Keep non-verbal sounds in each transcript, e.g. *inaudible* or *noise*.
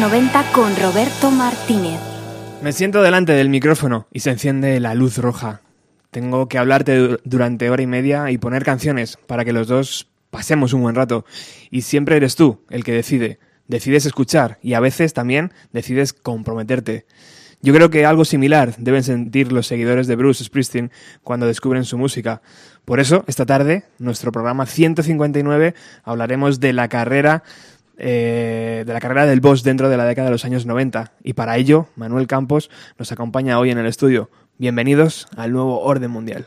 90 con Roberto Martínez. Me siento delante del micrófono y se enciende la luz roja. Tengo que hablarte durante hora y media y poner canciones para que los dos pasemos un buen rato. Y siempre eres tú el que decide. Decides escuchar y a veces también decides comprometerte. Yo creo que algo similar deben sentir los seguidores de Bruce Springsteen cuando descubren su música. Por eso, esta tarde, nuestro programa 159, hablaremos de la carrera eh, de la carrera del boss dentro de la década de los años 90. Y para ello, Manuel Campos nos acompaña hoy en el estudio. Bienvenidos al nuevo orden mundial.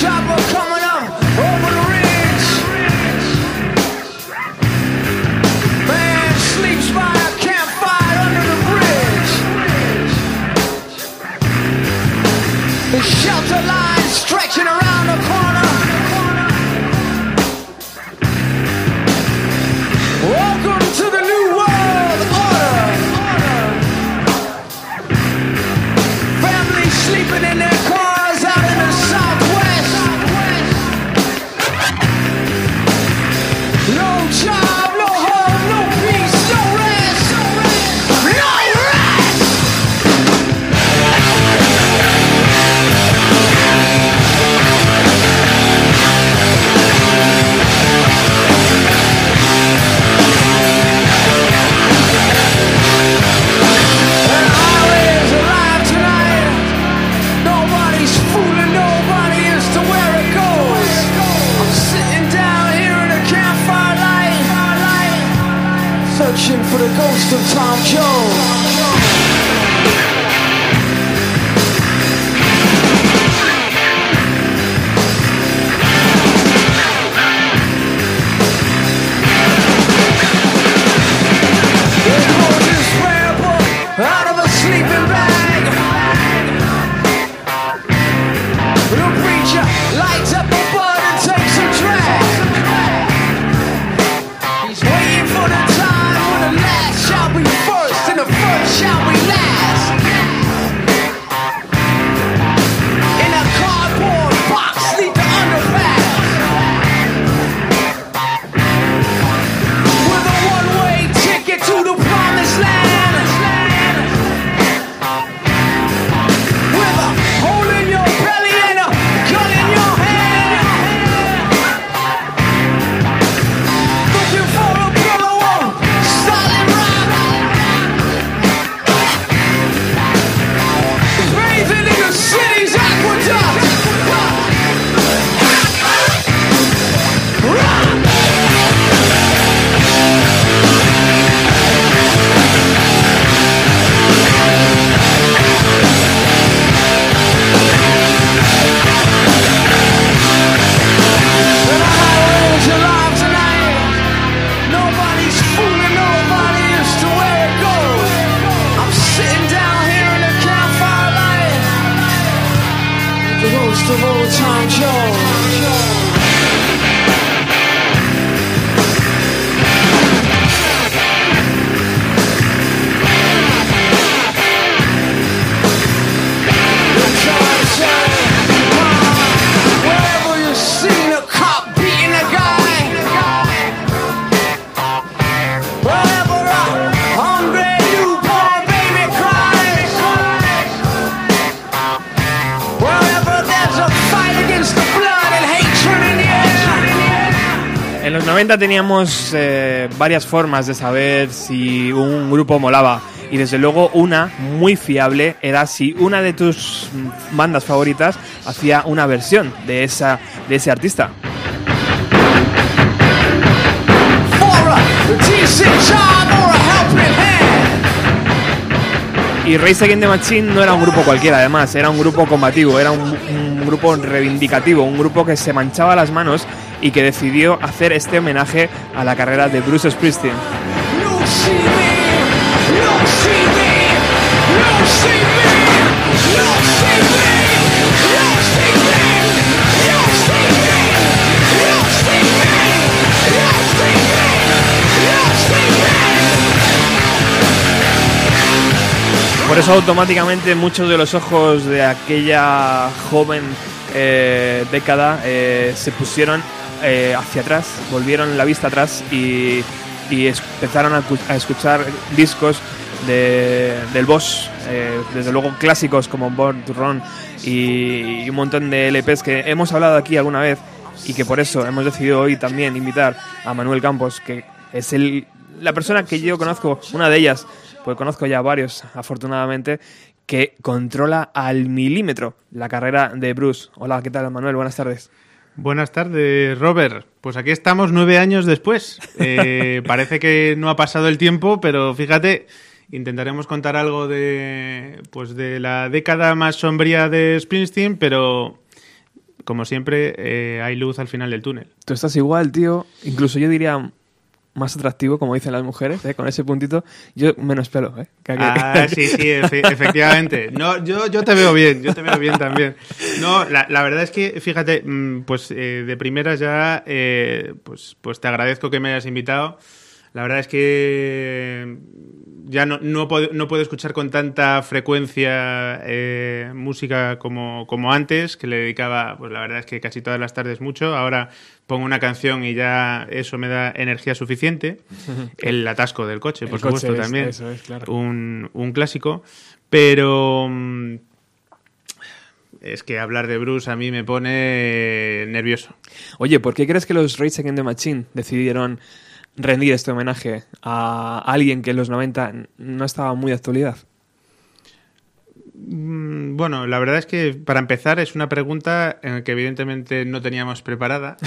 Chopper! 90 teníamos eh, varias formas de saber si un grupo molaba. Y desde luego una muy fiable era si una de tus bandas favoritas hacía una versión de, esa, de ese artista. Y Race Against the Machine no era un grupo cualquiera, además, era un grupo combativo, era un, un grupo reivindicativo, un grupo que se manchaba las manos y que decidió hacer este homenaje a la carrera de Bruce Springsteen. Por eso automáticamente muchos de los ojos de aquella joven eh, década eh, se pusieron eh, hacia atrás, volvieron la vista atrás y, y empezaron a, a escuchar discos de- del Boss, eh, desde luego clásicos como Born to Run y, y un montón de LPs que hemos hablado aquí alguna vez y que por eso hemos decidido hoy también invitar a Manuel Campos, que es el, la persona que yo conozco, una de ellas, pues conozco ya varios, afortunadamente, que controla al milímetro la carrera de Bruce. Hola, ¿qué tal, Manuel? Buenas tardes. Buenas tardes, Robert. Pues aquí estamos nueve años después. Eh, *laughs* parece que no ha pasado el tiempo, pero fíjate, intentaremos contar algo de, pues de la década más sombría de Springsteen, pero como siempre eh, hay luz al final del túnel. Tú estás igual, tío. Incluso yo diría más atractivo, como dicen las mujeres, ¿eh? con ese puntito. Yo menos pelo, ¿eh? Que Ah, sí, sí, efe- *laughs* efectivamente. No, yo, yo te veo bien, yo te veo bien también. No, la, la verdad es que, fíjate, mm, pues eh, de primeras ya, eh, pues, pues te agradezco que me hayas invitado. La verdad es que ya no, no, puedo, no puedo escuchar con tanta frecuencia eh, música como, como antes, que le dedicaba, pues la verdad es que casi todas las tardes mucho. Ahora pongo una canción y ya eso me da energía suficiente. *laughs* El atasco del coche, por El coche supuesto, es- también. eso es, claro. un, un clásico. Pero mm, es que hablar de Bruce a mí me pone nervioso. Oye, ¿por qué crees que los Rage Against the Machine decidieron rendir este homenaje a alguien que en los 90 no estaba muy de actualidad? Mm, Bueno, la verdad es que para empezar es una pregunta en la que evidentemente no teníamos preparada. *laughs*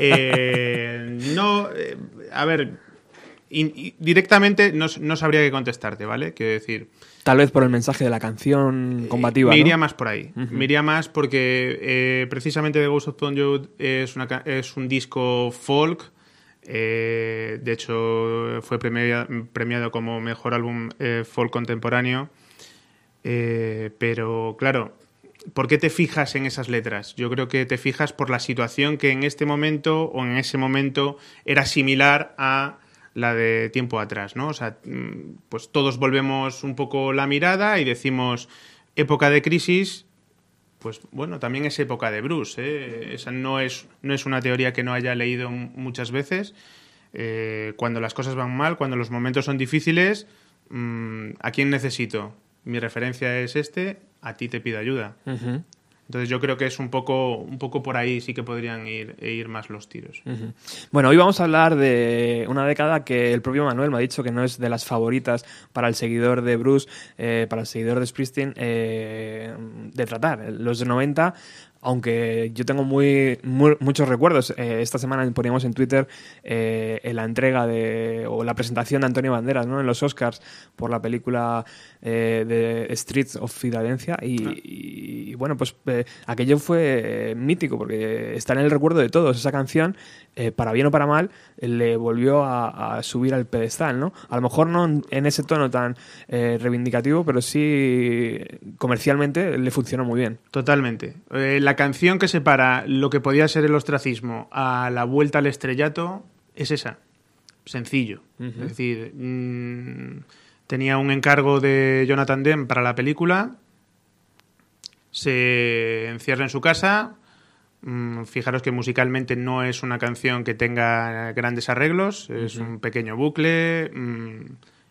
Eh, no, eh, a ver, in- directamente no, no sabría qué contestarte, ¿vale? Quiero decir, Tal vez por el mensaje de la canción combativa. Me ¿no? iría más por ahí. Ujú. Me iría más porque eh, precisamente The Ghost of Tom Joad es, una ca- es un disco folk. Eh, de hecho, fue premia- premiado como mejor álbum eh, folk contemporáneo. Eh, pero, claro, ¿por qué te fijas en esas letras? Yo creo que te fijas por la situación que en este momento o en ese momento era similar a la de tiempo atrás, ¿no? O sea, mm, pues todos volvemos un poco la mirada y decimos época de crisis, pues bueno, también es época de Bruce, ¿eh? Esa no es, no es una teoría que no haya leído muchas veces. Eh, cuando las cosas van mal, cuando los momentos son difíciles, mm, ¿a quién necesito? Mi referencia es este, a ti te pido ayuda. Entonces yo creo que es un poco, un poco por ahí sí que podrían ir, e ir más los tiros. Bueno, hoy vamos a hablar de una década que el propio Manuel me ha dicho que no es de las favoritas para el seguidor de Bruce, eh, para el seguidor de Springsteen, eh, de tratar. Los de 90, aunque yo tengo muy, muy- muchos recuerdos. Eh, esta semana poníamos en Twitter eh, en la entrega de, o la presentación de Antonio Banderas ¿no? en los Oscars por la película eh, de Streets of Filadelfia y, y, bueno, pues eh, aquello fue eh, mítico porque está en el recuerdo de todos. Esa canción, eh, para bien o para mal, eh, le volvió a, a subir al pedestal, ¿no? A lo mejor no en, ese tono tan eh, reivindicativo, pero sí comercialmente le funcionó muy bien. Totalmente. Eh, la canción que separa lo que podía ser el ostracismo a la vuelta al estrellato es esa. Sencillo. Es decir, mm, tenía un encargo de Jonathan Demme para la película. Se encierra en su casa. Mm, Fijaros que musicalmente no es una canción que tenga grandes arreglos, es un pequeño bucle mm,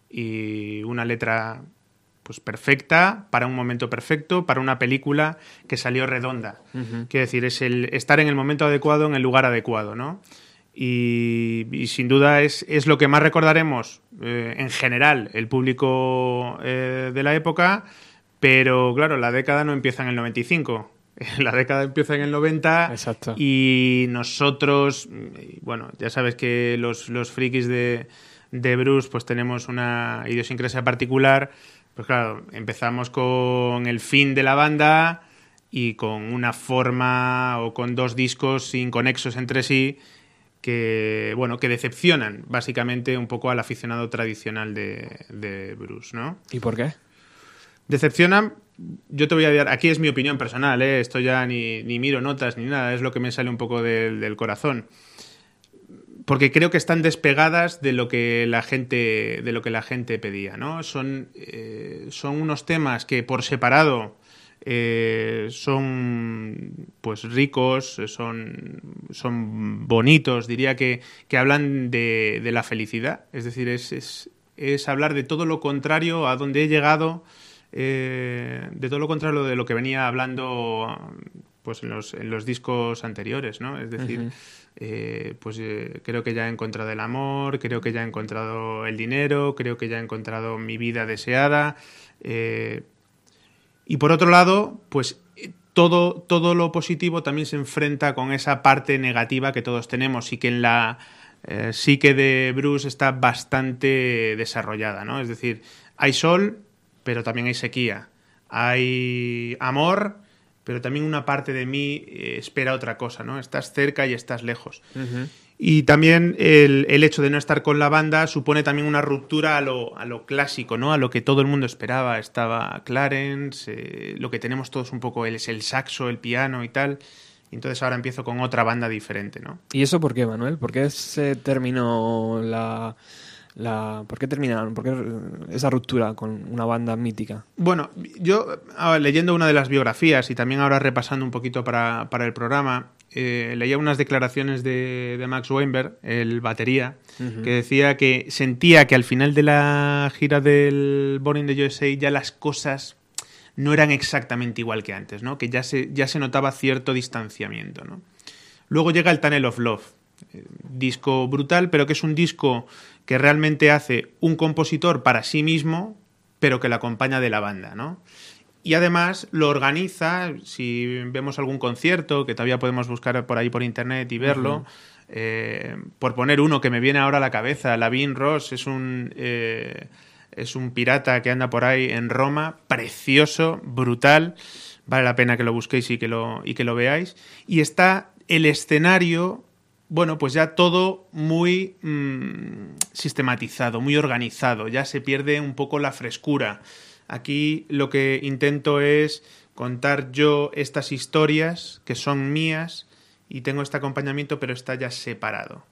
y una letra pues perfecta para un momento perfecto, para una película que salió redonda. Quiero decir, es el estar en el momento adecuado, en el lugar adecuado, ¿no? Y, y sin duda es, es lo que más recordaremos eh, en general el público eh, de la época, pero claro, la década no empieza en el 95. *laughs* La década empieza en el 90 Exacto. y nosotros, mm, bueno, ya sabes que los, los frikis de, de Bruce pues tenemos una idiosincrasia particular. Pues claro, empezamos con el fin de la banda y con una forma o con dos discos inconexos entre sí que, bueno, que decepcionan básicamente un poco al aficionado tradicional de, de Bruce, ¿no? ¿Y por qué? Decepcionan, yo te voy a dar, aquí es mi opinión personal, ¿eh? esto ya ni, ni miro notas ni nada, es lo que me sale un poco del, del corazón. Porque creo que están despegadas de lo que la gente, de lo que la gente pedía, ¿no? Son, eh, son unos temas que por separado eh, son pues ricos, son, son bonitos, diría que, que hablan de, de la felicidad. Es decir, es, es, es hablar de todo lo contrario a donde he llegado, eh, de todo lo contrario de lo que venía hablando pues en los, en los discos anteriores, ¿no? Es decir, eh, pues eh, creo que ya he encontrado el amor, creo que ya he encontrado el dinero, creo que ya he encontrado mi vida deseada. eh, y por otro lado, pues todo, todo lo positivo también se enfrenta con esa parte negativa que todos tenemos y que en la psique de Bruce está bastante desarrollada, ¿no? Es decir, hay sol, pero también hay sequía. Hay amor, pero también una parte de mí eh, espera otra cosa, ¿no? Estás cerca y estás lejos. Y también el, el hecho de no estar con la banda supone también una ruptura a lo, a lo clásico, ¿no? A lo que todo el mundo esperaba. Estaba Clarence, eh, lo que tenemos todos un poco, él es el saxo, el piano y tal. Y entonces ahora empiezo con otra banda diferente, ¿no? ¿Y eso por qué, Manuel? ¿Por qué se terminó la... la ¿Por qué terminaron? ¿Por qué esa ruptura con una banda mítica? Bueno, yo leyendo una de las biografías y también ahora repasando un poquito para, para el programa, eh, leía unas declaraciones de, de Max Weinberg, el batería, que decía que sentía que al final de la gira del Born in the USA ya las cosas no eran exactamente igual que antes, ¿no? Que ya se, ya se notaba cierto distanciamiento, ¿no? Luego llega el Tunnel of Love, disco brutal, pero que es un disco que realmente hace un compositor para sí mismo, pero que le acompaña de la banda, ¿no? Y además lo organiza, si vemos algún concierto, que todavía podemos buscar por ahí por internet y verlo, eh, por poner uno que me viene ahora a la cabeza, Lavin Ross es un, eh, es un pirata que anda por ahí en Roma, precioso, brutal, vale la pena que lo busquéis y que lo, y que lo veáis. Y está el escenario, bueno, pues ya todo muy mm, sistematizado, muy organizado, ya se pierde un poco la frescura. Aquí lo que intento es contar yo estas historias que son mías y tengo este acompañamiento, pero está ya separado.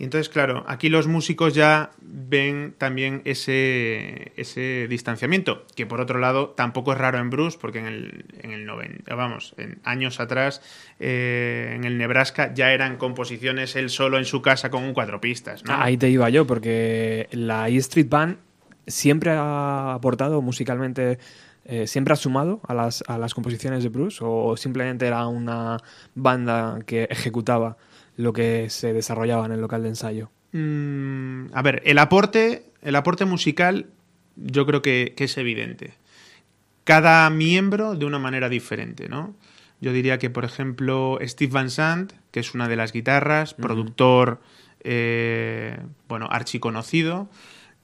Y entonces, claro, aquí los músicos ya ven también ese, ese distanciamiento, que por otro lado tampoco es raro en Bruce, porque en el, en el 90, vamos, en años atrás, eh, en el Nebraska ya eran composiciones él solo en su casa con un cuatro pistas. Ah, Ahí te iba yo, porque la E Street Band siempre ha aportado musicalmente, eh, siempre ha sumado a las, a las composiciones de Bruce, o simplemente era una banda que ejecutaba lo que se desarrollaba en el local de ensayo. Mm, a ver, el aporte, el aporte musical yo creo que, que es evidente. Cada miembro de una manera diferente, ¿no? Yo diría que, por ejemplo, Steve Van Sant, que es una de las guitarras, productor, eh, bueno, archiconocido,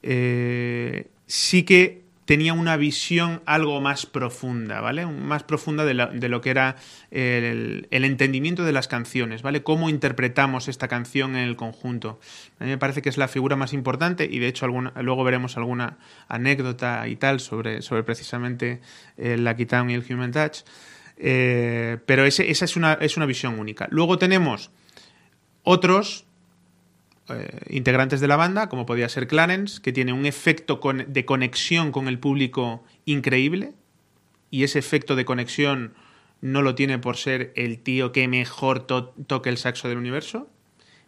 eh, sí que tenía una visión algo más profunda, ¿vale? Más profunda de, la- lo que era el, el entendimiento de las canciones, ¿vale? Cómo interpretamos esta canción en el conjunto. A mí me parece que es la figura más importante y de hecho luego veremos alguna anécdota y tal sobre, sobre precisamente el Lucky Town y el Human Touch. Eh, pero esa es una, es una visión única. Luego tenemos otros eh, integrantes de la banda, como podía ser Clarence, que tiene un efecto de conexión con el público increíble. Y ese efecto de conexión no lo tiene por ser el tío que mejor to- toque el saxo del universo,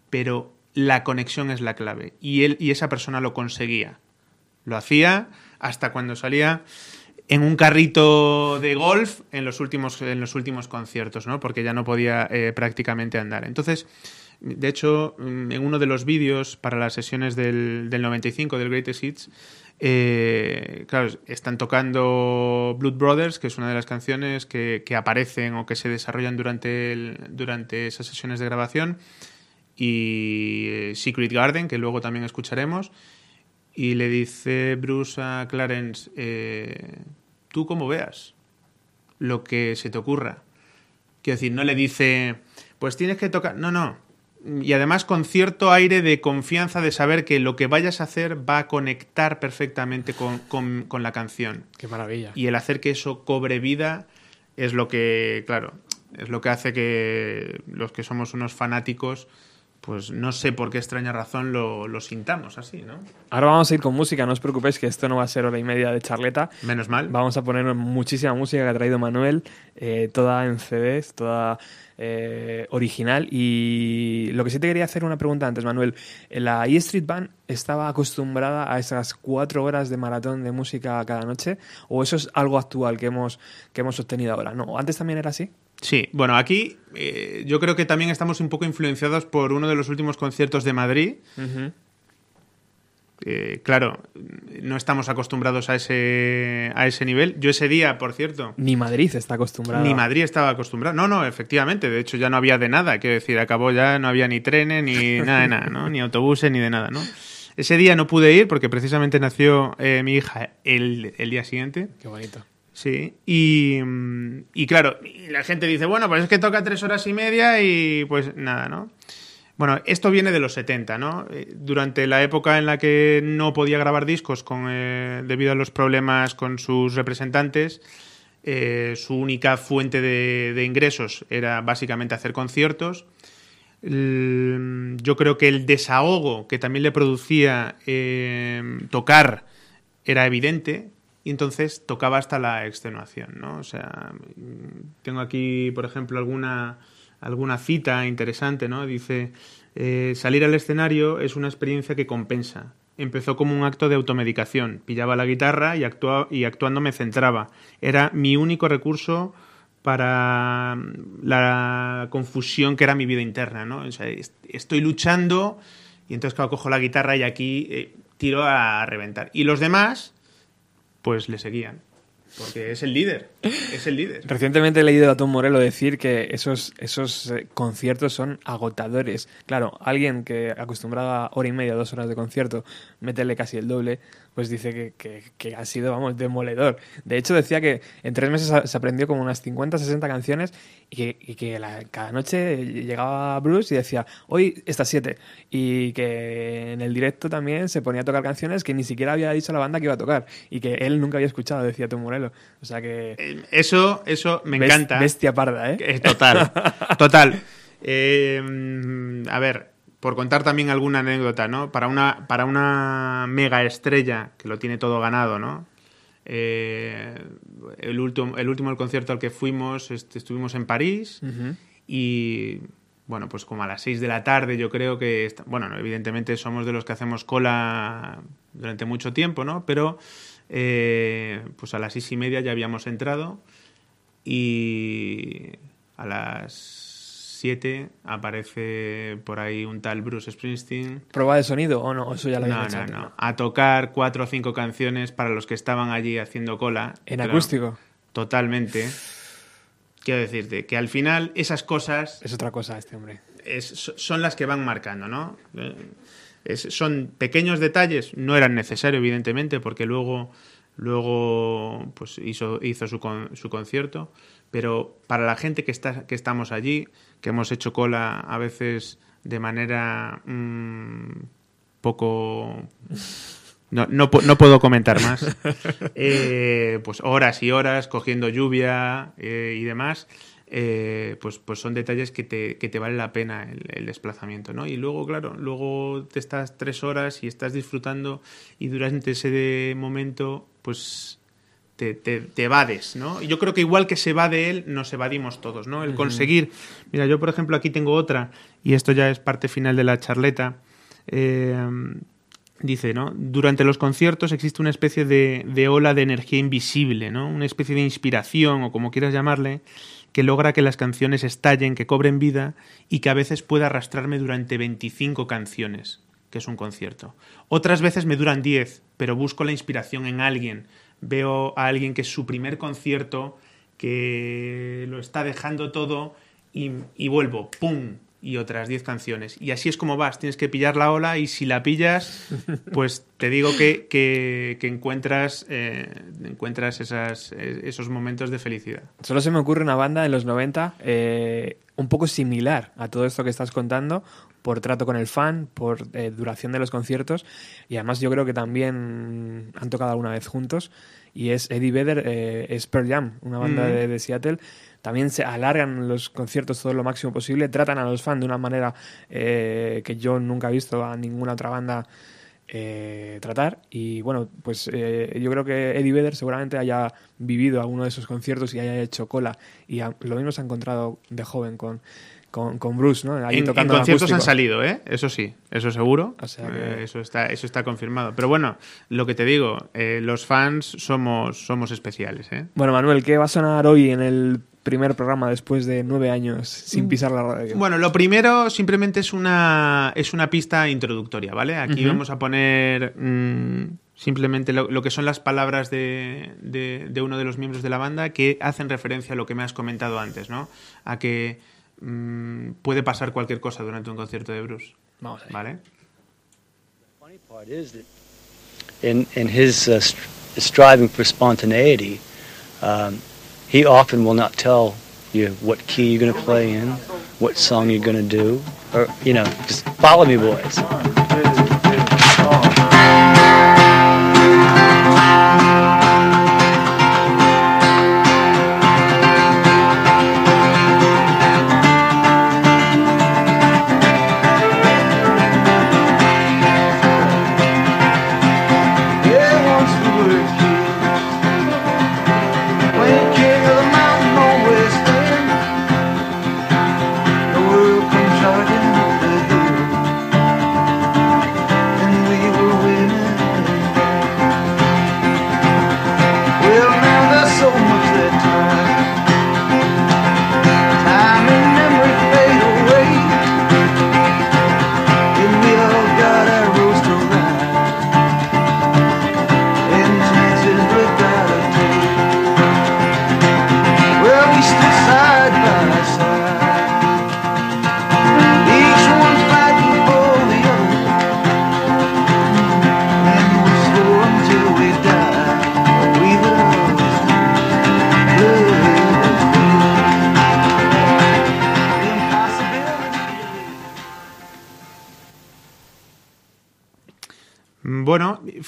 pero la conexión es la clave. Y él y esa persona lo conseguía. Lo hacía hasta cuando salía en un carrito de golf en los últimos, en los últimos conciertos, ¿no? Porque ya no podía eh, prácticamente andar. Entonces, de hecho, mm, en uno de los vídeos para las sesiones del, del 95 del Greatest Hits, eh, claro, están tocando Blood Brothers, que es una de las canciones que, aparecen o que se desarrollan durante, durante esas sesiones de grabación, y eh, Secret Garden, que luego también escucharemos. Y le dice Bruce a Clarence, eh, tú como veas, lo que se te ocurra. Quiero decir, no le dice, pues tienes que tocar, no, no. Y además con cierto aire de confianza de saber que lo que vayas a hacer va a conectar perfectamente con, con- con la canción. Qué maravilla. Y el hacer que eso cobre vida es lo que, claro, es lo que hace que los que somos unos fanáticos, pues no sé por qué extraña razón lo, lo sintamos así, ¿no? Ahora vamos a ir con música, no os preocupéis que esto no va a ser hora y media de charleta. Menos mal. Vamos a poner muchísima música que ha traído Manuel, eh, toda en CDs, toda eh, original. Y lo que sí te quería hacer una pregunta antes, Manuel. ¿La E Street Band estaba acostumbrada a esas cuatro horas de maratón de música cada noche? ¿O eso es algo actual que hemos, que hemos obtenido ahora? No, antes también era así. Sí, bueno, aquí eh, yo creo que también estamos un poco influenciados por uno de los últimos conciertos de Madrid. Eh, claro, no estamos acostumbrados a ese, a ese nivel. Yo ese día, por cierto, Ni Madrid está acostumbrada. Ni Madrid estaba acostumbrado. No, no, efectivamente. De hecho, ya no había de nada. Quiero decir, acabó ya, no había ni trenes, ni *laughs* nada de nada, ¿no? Ni autobuses, ni de nada, ¿no? Ese día no pude ir porque precisamente nació eh, mi hija el, el día siguiente. Qué bonito. Sí. Y, y claro, la gente dice, bueno, pues es que toca tres horas y media y pues nada, ¿no? Bueno, esto viene de los 70, ¿no? Eh, Durante la época en la que no podía grabar discos con, eh, debido a los problemas con sus representantes, eh, su única fuente de, ingresos era básicamente hacer conciertos. Yo creo que el desahogo que también le producía eh, tocar era evidente y entonces tocaba hasta la extenuación, ¿no? O sea, mm, tengo aquí, por ejemplo, alguna, alguna cita interesante, ¿no? Dice, eh, salir al escenario es una experiencia que compensa. Empezó como un acto de automedicación. Pillaba la guitarra y, actua- y actuando me centraba. Era mi único recurso para mm, la confusión que era mi vida interna, ¿no? O sea, est- estoy luchando y entonces cojo la guitarra y aquí eh, tiro a reventar. Y los demás, pues le seguían. Porque es el líder. Es el líder. Recientemente he leído a Tom Morello decir que esos, esos eh, conciertos son agotadores. Claro, alguien que acostumbrado a hora y media, dos horas de concierto, meterle casi el doble, pues dice que, que- que ha sido, vamos, demoledor. De hecho, decía que en tres meses se aprendió como unas 50, 60 canciones y que, y que la- cada noche llegaba Bruce y decía, hoy estas siete. Y que en el directo también se ponía a tocar canciones que ni siquiera había dicho a la banda que iba a tocar y que él nunca había escuchado, decía Tom Morello. O sea que... Eh, Eso, eso me encanta. Bestia parda, ¿eh? Eh, Total, total. *laughs* Eh, mm, a ver, por contar también alguna anécdota, ¿no? Para una, para una mega estrella que lo tiene todo ganado, ¿no? Eh, el, último, el último el concierto al que fuimos, este, estuvimos en París y, bueno, pues como a las 6 de la tarde yo creo que, está- bueno, no, evidentemente somos de los que hacemos cola durante mucho tiempo, ¿no? Pero, eh, pues a las seis y media ya habíamos entrado y a las 7 aparece por ahí un tal Bruce Springsteen. ¿Prueba de sonido o no? Eso ya lo No, no, hecho. no. A tocar cuatro o cinco canciones para los que estaban allí haciendo cola. En Claro, acústico. Totalmente. Quiero decirte que al final esas cosas Es otra cosa este hombre. es- son las que van marcando, ¿no? Eh, es- son pequeños detalles, no eran necesarios, evidentemente, porque luego, luego pues hizo, hizo su, con- su concierto, pero para la gente que, está, que estamos allí, que hemos hecho cola a veces de manera mm, poco No, no, no puedo comentar más. *laughs* Eh, pues horas y horas cogiendo lluvia eh, y demás. eh, pues, pues son detalles que te, que te vale la pena el, el desplazamiento, ¿no? Y luego, claro, luego te estás tres horas y estás disfrutando y durante ese momento, pues te, te, te evades, ¿no? Y Yo creo que igual que se va de él, nos evadimos todos, ¿no? El conseguir... Mira, yo por ejemplo aquí tengo otra, y esto ya es parte final de la charleta. eh, dice, ¿no? Durante los conciertos existe una especie de, de ola de energía invisible, ¿no? Una especie de inspiración, o como quieras llamarle, que logra que las canciones estallen, que cobren vida y que a veces pueda arrastrarme durante 25 canciones, que es un concierto. Otras veces me duran 10, pero busco la inspiración en alguien. Veo a alguien que es su primer concierto, que lo está dejando todo y, y vuelvo, ¡pum! Y otras 10 canciones. Y así es como vas, tienes que pillar la ola y si la pillas, *laughs* pues te digo que, que, que encuentras, eh, encuentras esas, eh, esos momentos de felicidad. Solo se me ocurre una banda en los 90 eh, un poco similar a todo esto que estás contando, por trato con el fan, por eh, duración de los conciertos, y además yo creo que también han tocado alguna vez juntos, y es Eddie Vedder, eh, es Pearl Jam, una banda Mm. de, de Seattle. También se alargan los conciertos todo lo máximo posible, tratan a los fans de una manera eh, que yo nunca he visto a ninguna otra banda eh, tratar y bueno pues eh, yo creo que Eddie Vedder seguramente haya vivido alguno de esos conciertos y haya hecho cola y a- lo mismo se ha encontrado de joven con, con, con Bruce ¿no? Ahí En, en tocando conciertos han salido, ¿eh? Eso sí, eso seguro. O sea Eh, eso, está, eso está confirmado. Pero bueno, lo que te digo, eh, los fans somos, somos especiales, ¿eh? bueno Manuel ¿qué va a sonar hoy en el primer programa después de nueve años sin pisar la radio? Bueno, lo primero simplemente es una, es una pista introductoria, ¿vale? Aquí vamos a poner mm, simplemente lo, lo que son las palabras de, de- de uno de los miembros de la banda que hacen referencia a lo que me has comentado antes, ¿no? A que mm, puede pasar cualquier cosa durante un concierto de Bruce, Vamos allá. ¿vale? funny part is that in in his uh, striving for spontaneity, um, he often will not tell you what key you're going to play in, what song you're going to do, or you know, just follow me, boys.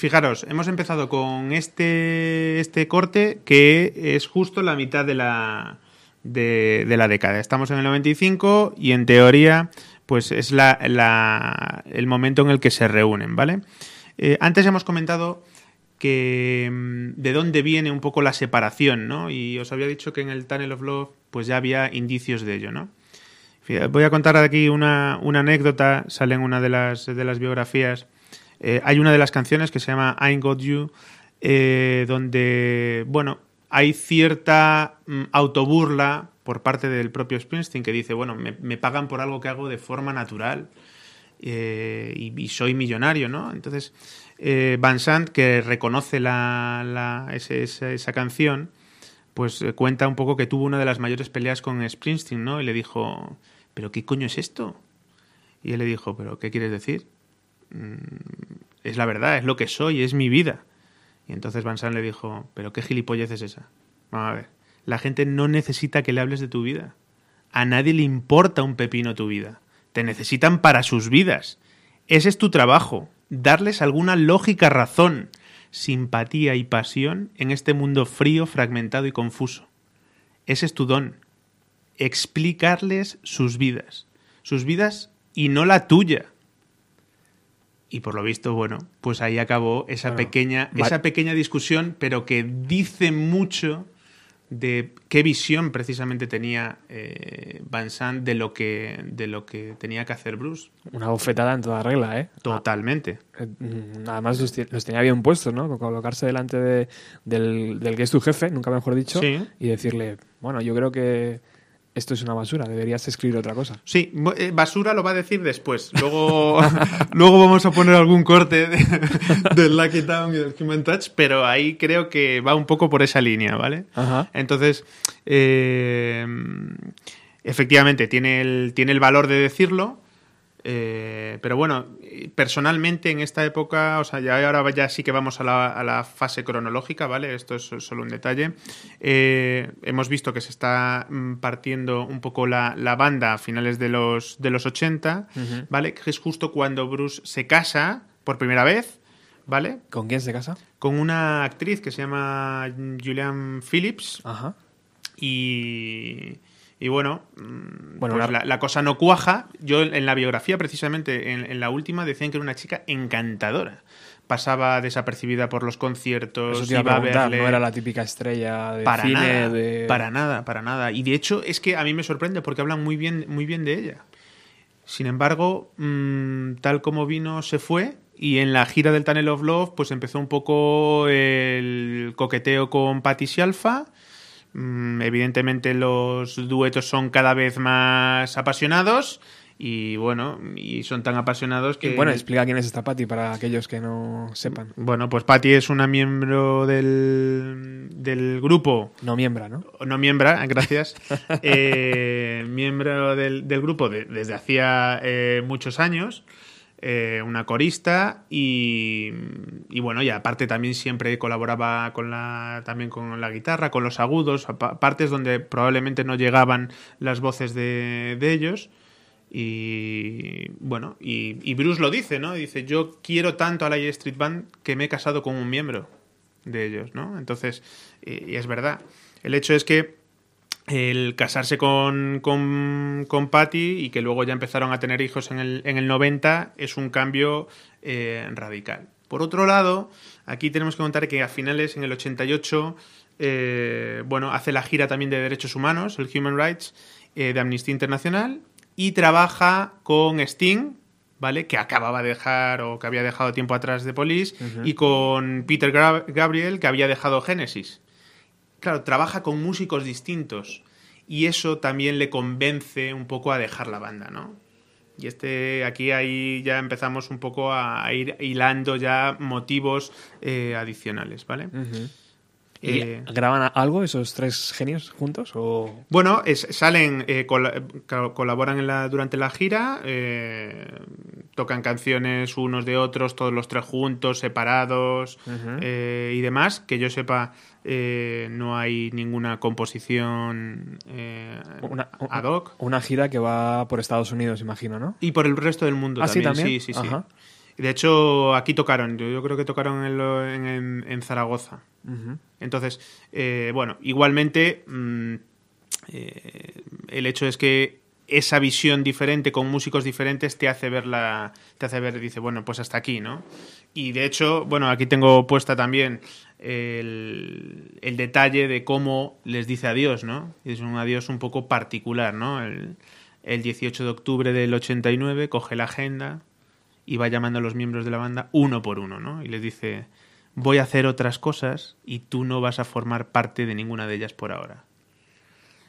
Fijaros, hemos empezado con este, este corte que es justo la mitad de la, de, de la década. Estamos en el 95 y en teoría pues es la, el momento en el que se reúnen, ¿vale? Eh, antes hemos comentado que mm, de dónde viene un poco la separación, ¿no? Y os había dicho que en el Tunnel of Love pues ya había indicios de ello, ¿no? Voy a contar aquí una, una anécdota, sale en una de las, de las biografías. Eh, hay una de las canciones que se llama I Got You, eh, donde, bueno, hay cierta mm, autoburla por parte del propio Springsteen que dice, bueno, me, pagan por algo que hago de forma natural eh, y, soy millonario, ¿no? Entonces, Van Sant, que reconoce esa, esa canción, pues cuenta un poco que tuvo una de las mayores peleas con Springsteen, ¿no? Y le dijo, ¿pero qué coño es esto? Y él le dijo, ¿pero qué quieres decir? "Mm, es la verdad, es lo que soy, es mi vida. Y entonces Van Sant le dijo, ¿pero qué gilipollez es esa? Vamos a ver, la gente no necesita que le hables de tu vida. A nadie le importa un pepino tu vida. Te necesitan para sus vidas. Ese es tu trabajo. darles alguna lógica razón, simpatía y pasión en este mundo frío, fragmentado y confuso. Ese es tu don. Explicarles sus vidas. Sus vidas y no la tuya. Y por lo visto, bueno, pues ahí acabó esa Bueno, pequeña, esa pequeña discusión, pero que dice mucho de qué visión precisamente tenía eh, Van Sant de lo que de lo que tenía que hacer Bruce. Una bofetada en toda regla, ¿eh? Totalmente. Eh, mm, Además los, los tenía bien puestos, ¿no? Colocarse delante de- del, del que es tu jefe, nunca mejor dicho, Sí. y decirle, bueno, yo creo que esto es una basura, deberías escribir otra cosa. Sí, eh, basura lo va a decir después. Luego, *laughs* luego vamos a poner algún corte de- *laughs* del Lucky Town y del Human Touch, pero ahí creo que va un poco por esa línea, ¿vale? Ajá. Entonces, eh, efectivamente, tiene el, tiene el valor de decirlo. Eh, pero bueno, personalmente en esta época, o sea, ya ahora ya sí que vamos a la, a la fase cronológica, ¿vale? Esto es solo un detalle. Eh, hemos visto que se está mm, partiendo un poco la, la banda a finales de los, de los 80, ¿vale? Que es justo cuando Bruce se casa por primera vez, ¿vale? ¿Con quién se casa? Con una actriz que se llama Julianne Phillips, Ajá. y, y bueno, mm, Bueno, pues la, la cosa no cuaja. Yo en la biografía, precisamente, en, en la última, decían que era una chica encantadora. Pasaba desapercibida por los conciertos, Eso te iba a iba a preguntar, verle. no era la típica estrella de para cine, nada, de... para nada, para nada. Y de hecho es que a mí me sorprende porque hablan muy bien, muy bien de ella. Sin embargo, mm, tal como vino, se fue. Y en la gira del Tunnel of Love, pues empezó un poco el coqueteo con Patti Alfa. Evidentemente los duetos son cada vez más apasionados. Y bueno, y son tan apasionados que... Y, bueno, explica quién es esta Patty para aquellos que no sepan. Bueno, pues Patti es una miembro del, del grupo No miembra, ¿no? no miembra, *laughs* gracias, eh, miembro del, del grupo de- desde hacía eh, muchos años, eh, una corista y, y bueno, y aparte también siempre colaboraba con la, también con la guitarra, con los agudos, partes donde probablemente no llegaban las voces de, ellos. Y bueno, y, y Bruce lo dice, ¿no? Dice, yo quiero tanto a la Street Band que me he casado con un miembro de ellos, ¿no? Entonces, y es verdad. El hecho es que el casarse con, con, con Patty y que luego ya empezaron a tener hijos en el, en el 90 es un cambio eh, radical. Por otro lado, aquí tenemos que contar que a finales, en el 88, eh, bueno, hace la gira también de derechos humanos, el Human Rights, eh, de Amnistía Internacional, y trabaja con Sting, ¿vale? Que acababa de dejar o que había dejado tiempo atrás de Police, y con Peter Gra- Gabriel, que había dejado Genesis. Claro, trabaja con músicos distintos y eso también le convence un poco a dejar la banda, ¿no? Y este, aquí ahí ya empezamos un poco a, ir hilando ya motivos eh, adicionales, ¿vale? ¿Y Eh, ¿Graban algo esos tres genios juntos? O... Bueno, es- salen, eh, col- col- colaboran en la, durante la gira, eh, tocan canciones unos de otros, todos los tres juntos, separados y demás. Que yo sepa, eh, no hay ninguna composición eh, Una, ad hoc. una gira que va por Estados Unidos, imagino, ¿no? Y por el resto del mundo ¿Ah, también. también? Sí, sí, sí. De hecho, aquí tocaron. Yo, yo creo que tocaron en, lo- en- en- en Zaragoza. Entonces, eh, bueno, igualmente, mm, el hecho es que esa visión diferente con músicos diferentes te hace ver la, te hace ver, dice, bueno, pues hasta aquí, ¿no? Y de hecho, bueno, aquí tengo puesta también el, detalle de cómo les dice adiós, ¿no? Es un adiós un poco particular, ¿no? El, el 18 de octubre del 89 coge la agenda y va llamando a los miembros de la banda uno por uno, ¿no? Y les dice, voy a hacer otras cosas y tú no vas a formar parte de ninguna de ellas por ahora.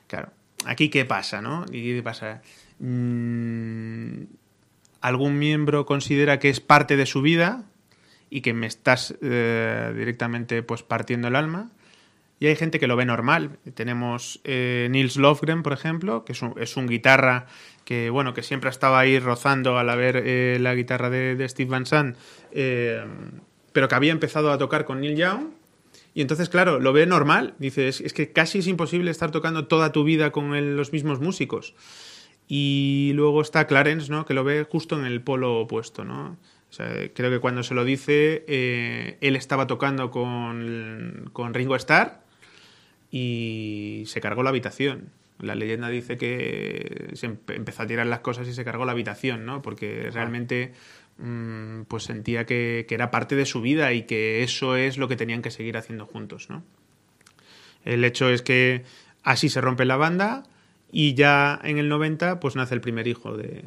Claro, aquí qué pasa, ¿no? ¿Y qué pasa? Mm, algún miembro considera que es parte de su vida y que me estás eh, directamente pues partiendo el alma. Y hay gente que lo ve normal. Tenemos eh, Nils Lofgren, por ejemplo, que es un, es guitarra que, bueno, que siempre estaba ahí rozando al ver eh, la guitarra de, Steve Van Sant, eh, pero que había empezado a tocar con Neil Young. Y entonces, claro, lo ve normal. Dice, es, que casi es imposible estar tocando toda tu vida con los mismos músicos. Y luego está Clarence, ¿no? Que lo ve justo en el polo opuesto, ¿no? O sea, creo que cuando se lo dice, eh, él estaba tocando con, con Ringo Starr y se cargó la habitación. La leyenda dice que se empe- empezó a tirar las cosas y se cargó la habitación, ¿no? Porque realmente mm, pues sentía que, que era parte de su vida y que eso es lo que tenían que seguir haciendo juntos, ¿no? El hecho es que así se rompe la banda y ya en el 90 pues nace el primer hijo de,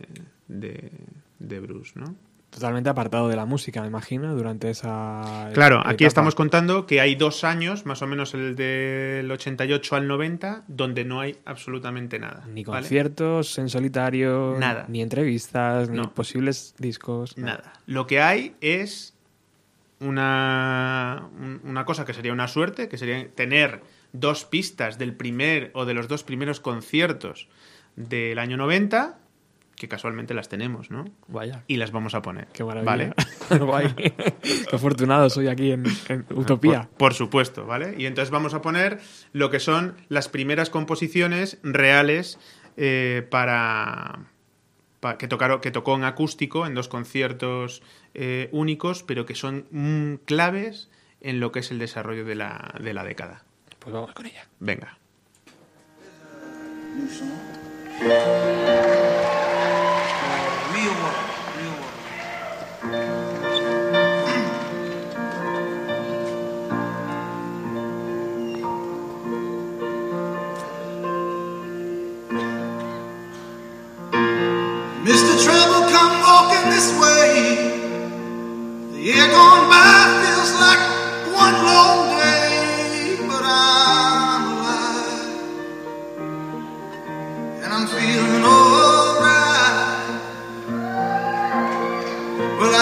de, de Bruce, ¿no? Totalmente apartado de la música, me imagino, durante esa. Claro, aquí estamos contando que hay dos años, más o menos el del 88 al 90, donde no hay absolutamente nada. Ni ¿vale? conciertos en solitario, Nada. ni entrevistas, ni posibles discos. Nada. Lo que hay es una, un- una cosa que sería una suerte, que sería tener dos pistas del primer o de los dos primeros conciertos del año 90, que casualmente las tenemos, ¿no? Vaya. Y las vamos a poner. Qué maravilla. ¿Vale? *laughs* Guay. Qué afortunado soy aquí en, en Utopía. Por, por supuesto, ¿vale? Y entonces vamos a poner lo que son las primeras composiciones reales eh, para, pa- que, tocaron, que tocó en acústico en dos conciertos eh, únicos, pero que son mm, claves en lo que es el desarrollo de la, de la década. Pues vamos con ella. Venga. Real world, real world. Mr. Trouble, come walking this way. The year gone by feels like one long day, but I'm alive and I'm feeling alright.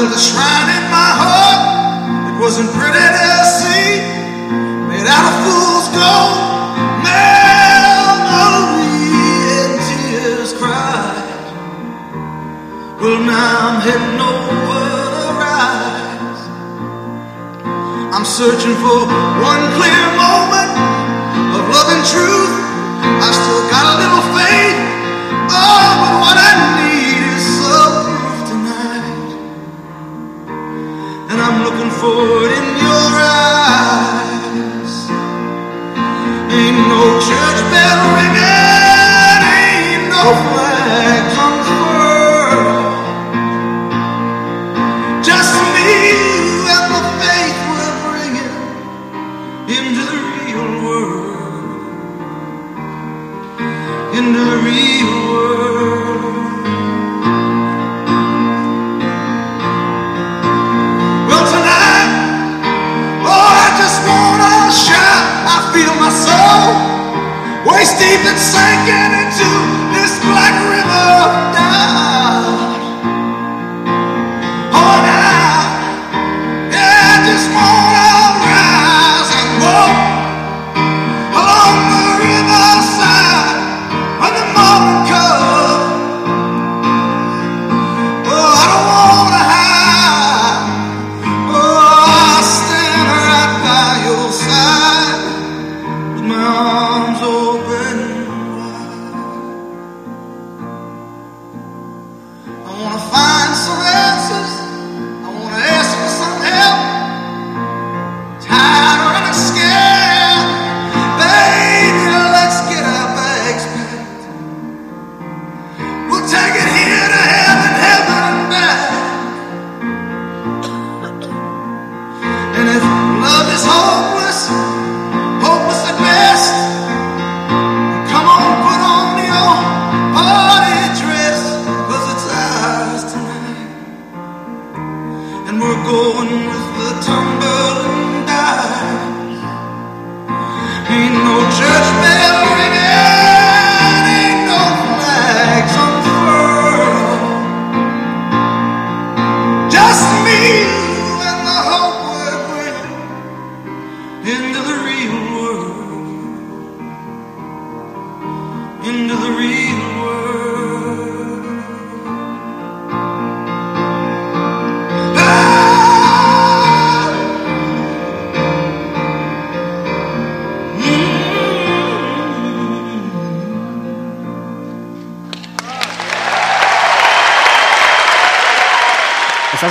built a shrine in my heart. It wasn't pretty to see. Made out of fool's gold. Memory and tears cried. Well, now I'm heading over the rise. I'm searching for one clear moment of love and truth. I still got a little faith. Oh, It in your eyes. Ain't no church bell ringing,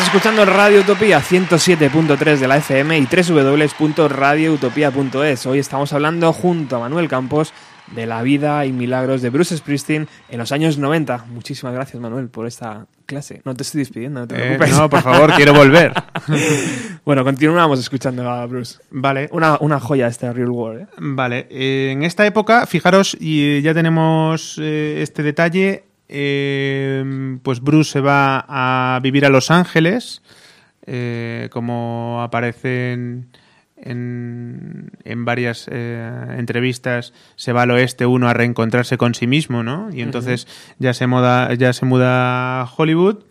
escuchando Radio Utopía 107.3 de la FM y www.radioutopía.es. Hoy estamos hablando junto a Manuel Campos de la vida y milagros de Bruce Springsteen en los años 90. Muchísimas gracias, Manuel, por esta clase. No te estoy despidiendo, no te Eh, preocupes. no, por favor, quiero volver. *laughs* bueno, continuamos escuchando a Bruce. Vale. Una, una joya esta Real World, ¿eh? Vale, eh, en esta época, fijaros, y ya tenemos este detalle, eh, pues Bruce se va a vivir a Los Ángeles, eh, como aparece en, en, en varias eh, entrevistas, se va al oeste uno a reencontrarse con sí mismo, ¿no? Y entonces ya, se muda, ya se muda a Hollywood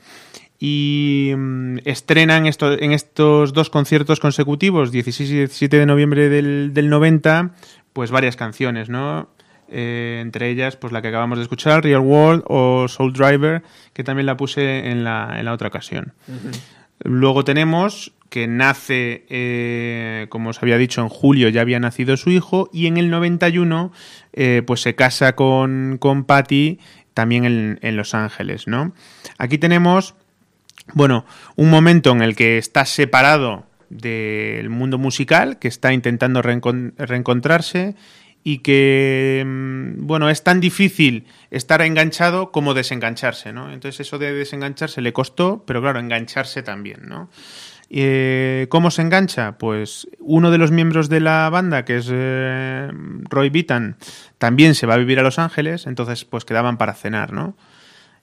y mm, estrenan esto, en estos dos conciertos consecutivos, 16 y 17 de noviembre del, del 90, pues varias canciones, ¿no? Eh, entre ellas, pues la que acabamos de escuchar, Real World o Soul Driver, que también la puse en la, en la otra ocasión. Luego tenemos que nace, eh, como os había dicho, en julio ya había nacido su hijo y en el 91 eh, pues se casa con, con Patty también en, en Los Ángeles, ¿no? Aquí tenemos, bueno, un momento en el que está separado del mundo musical, que está intentando reencon- reencontrarse y que, mm, bueno, es tan difícil estar enganchado como desengancharse, ¿no? Entonces eso de desengancharse le costó, pero claro, engancharse también, ¿no? Eh, ¿Cómo se engancha? Pues uno de los miembros de la banda, que es eh, Roy Bittan, también se va a vivir a Los Ángeles, entonces pues quedaban para cenar, ¿no?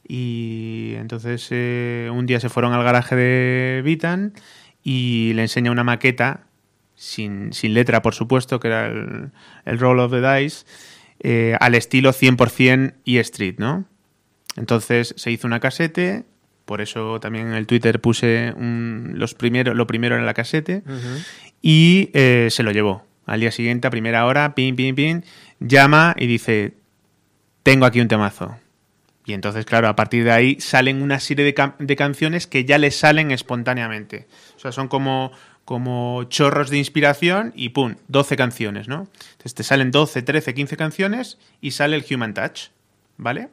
Y entonces eh, un día se fueron al garaje de Bittan y le enseña una maqueta, sin, sin letra por supuesto, que era el, el Roll of the Dice, eh, al estilo 100% E Street, ¿no? Entonces se hizo una casete, por eso también en el Twitter puse un- los primero, lo primero en la casete, y eh, se lo llevó. Al día siguiente, a primera hora, pin, pin, pin, llama y dice, tengo aquí un temazo. Y entonces, claro, a partir de ahí salen una serie de, de canciones que ya le salen espontáneamente. O sea, son como, como chorros de inspiración y ¡pum! 12 canciones, ¿no? Entonces te salen 12, 13, 15 canciones y sale el Human Touch, ¿vale?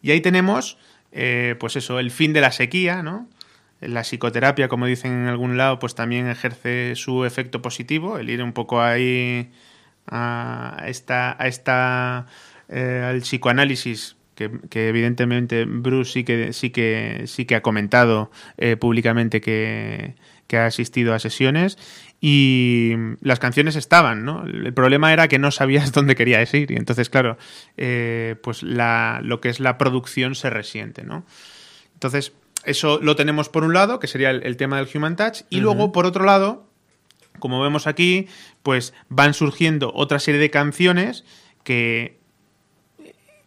Y ahí tenemos, eh, pues eso, el fin de la sequía, ¿no? La psicoterapia, como dicen en algún lado, pues también ejerce su efecto positivo, el ir un poco ahí a esta, a esta eh, al psicoanálisis que, evidentemente Bruce sí que sí que sí que ha comentado eh, públicamente que, que ha asistido a sesiones y las canciones estaban, ¿no? El problema era que no sabías *laughs* dónde querías ir y entonces, claro, eh, pues la, lo que es la producción se resiente, ¿no? Entonces, eso lo tenemos por un lado, que sería el, el tema del Human Touch, y luego, por otro lado, como vemos aquí, pues van surgiendo otra serie de canciones que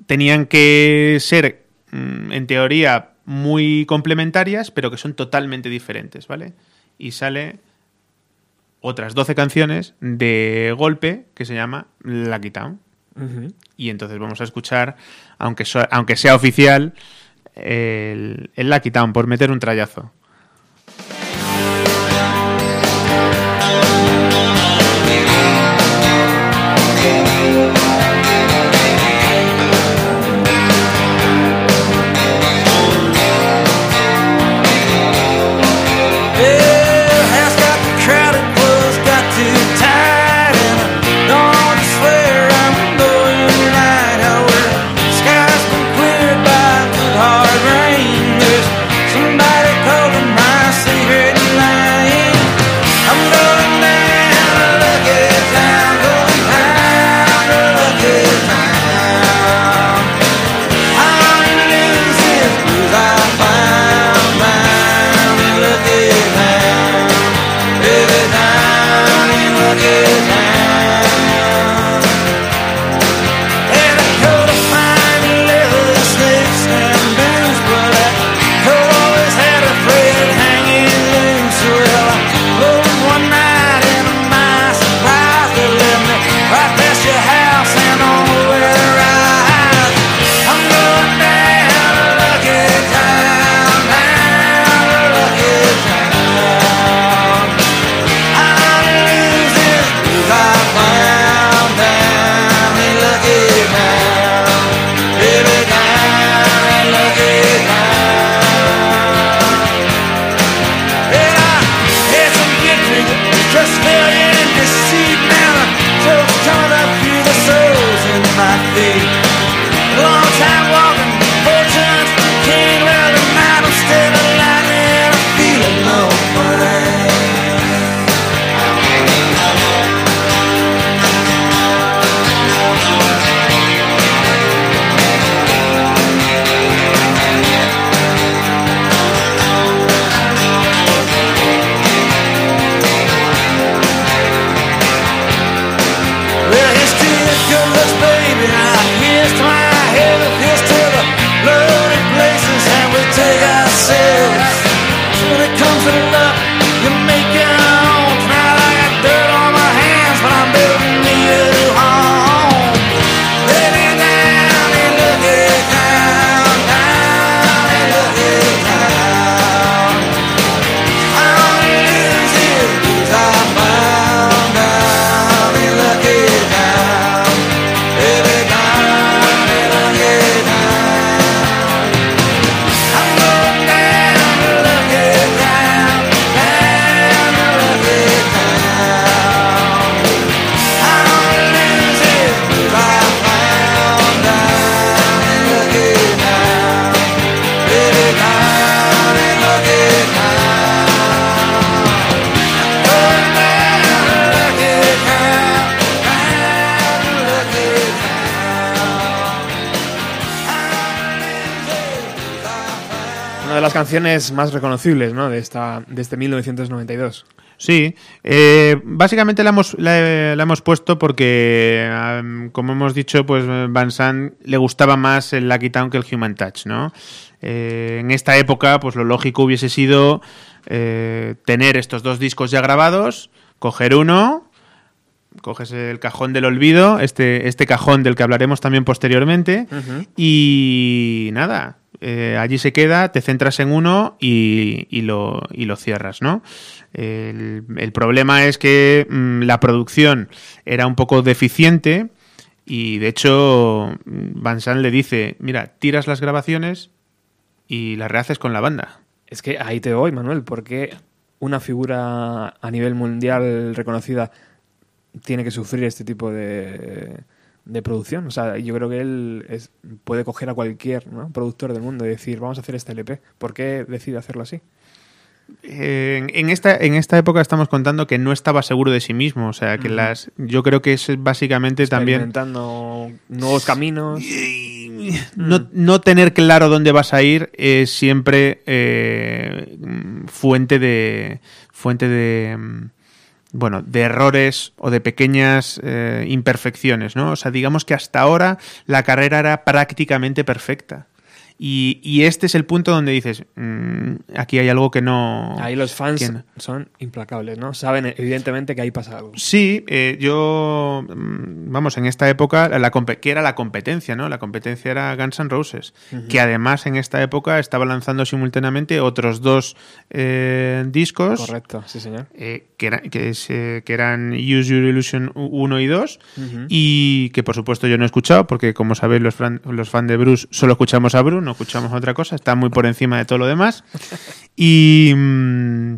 tenían que ser, mm, en teoría, muy complementarias, pero que son totalmente diferentes, ¿vale? Y sale otras 12 canciones de golpe que se llama Lucky Town. Y entonces vamos a escuchar, aunque, so- aunque sea oficial, el, el Lucky Town, por meter un trayazo. Canciones más reconocibles, ¿no? De esta, de este 1992. Sí, eh, básicamente la hemos, la, la hemos puesto porque, como hemos dicho, pues Van Sant le gustaba más el Lucky Town que el Human Touch, ¿no? Eh, en esta época, pues lo lógico hubiese sido eh, tener estos dos discos ya grabados, coger uno, coges el cajón del olvido, este, este cajón del que hablaremos también posteriormente, y nada, eh, allí se queda, te centras en uno y, lo, y lo cierras, ¿no? El, problema es que mm, la producción era un poco deficiente y de hecho mm, Van le dice, mira, tiras las grabaciones y las rehaces con la banda. Es que ahí te voy, Manuel, porque una figura a nivel mundial reconocida tiene que sufrir este tipo de, de producción. O sea, yo creo que él es- puede coger a cualquier ¿no? productor del mundo y decir, vamos a hacer este LP. ¿Por qué decide hacerlo así? En, en esta, en esta época estamos contando que no estaba seguro de sí mismo, o sea, que las yo creo que es básicamente también nuevos caminos. no, no tener claro dónde vas a ir es siempre eh, mm, fuente de fuente de mm, bueno de errores o de pequeñas eh, imperfecciones no o sea digamos que hasta ahora la carrera era prácticamente perfecta y, y este es el punto donde dices mm, aquí hay algo que no Ahí los fans son implacables, ¿no? Saben evidentemente que ahí pasa algo. Sí, eh, yo, mm, vamos, en esta época, la, que era la competencia, ¿no? La competencia era Guns N' Roses, que además en esta época estaba lanzando simultáneamente otros dos eh, discos. Correcto, sí, señor. eh, que, era- que, es, eh, que eran Use Your Illusion 1 y 2 Ujú. y que por supuesto yo no he escuchado porque como sabéis los, los fans de Bruce solo escuchamos a Bruce, no escuchamos otra cosa, está muy por encima de todo lo demás *laughs* y, mm,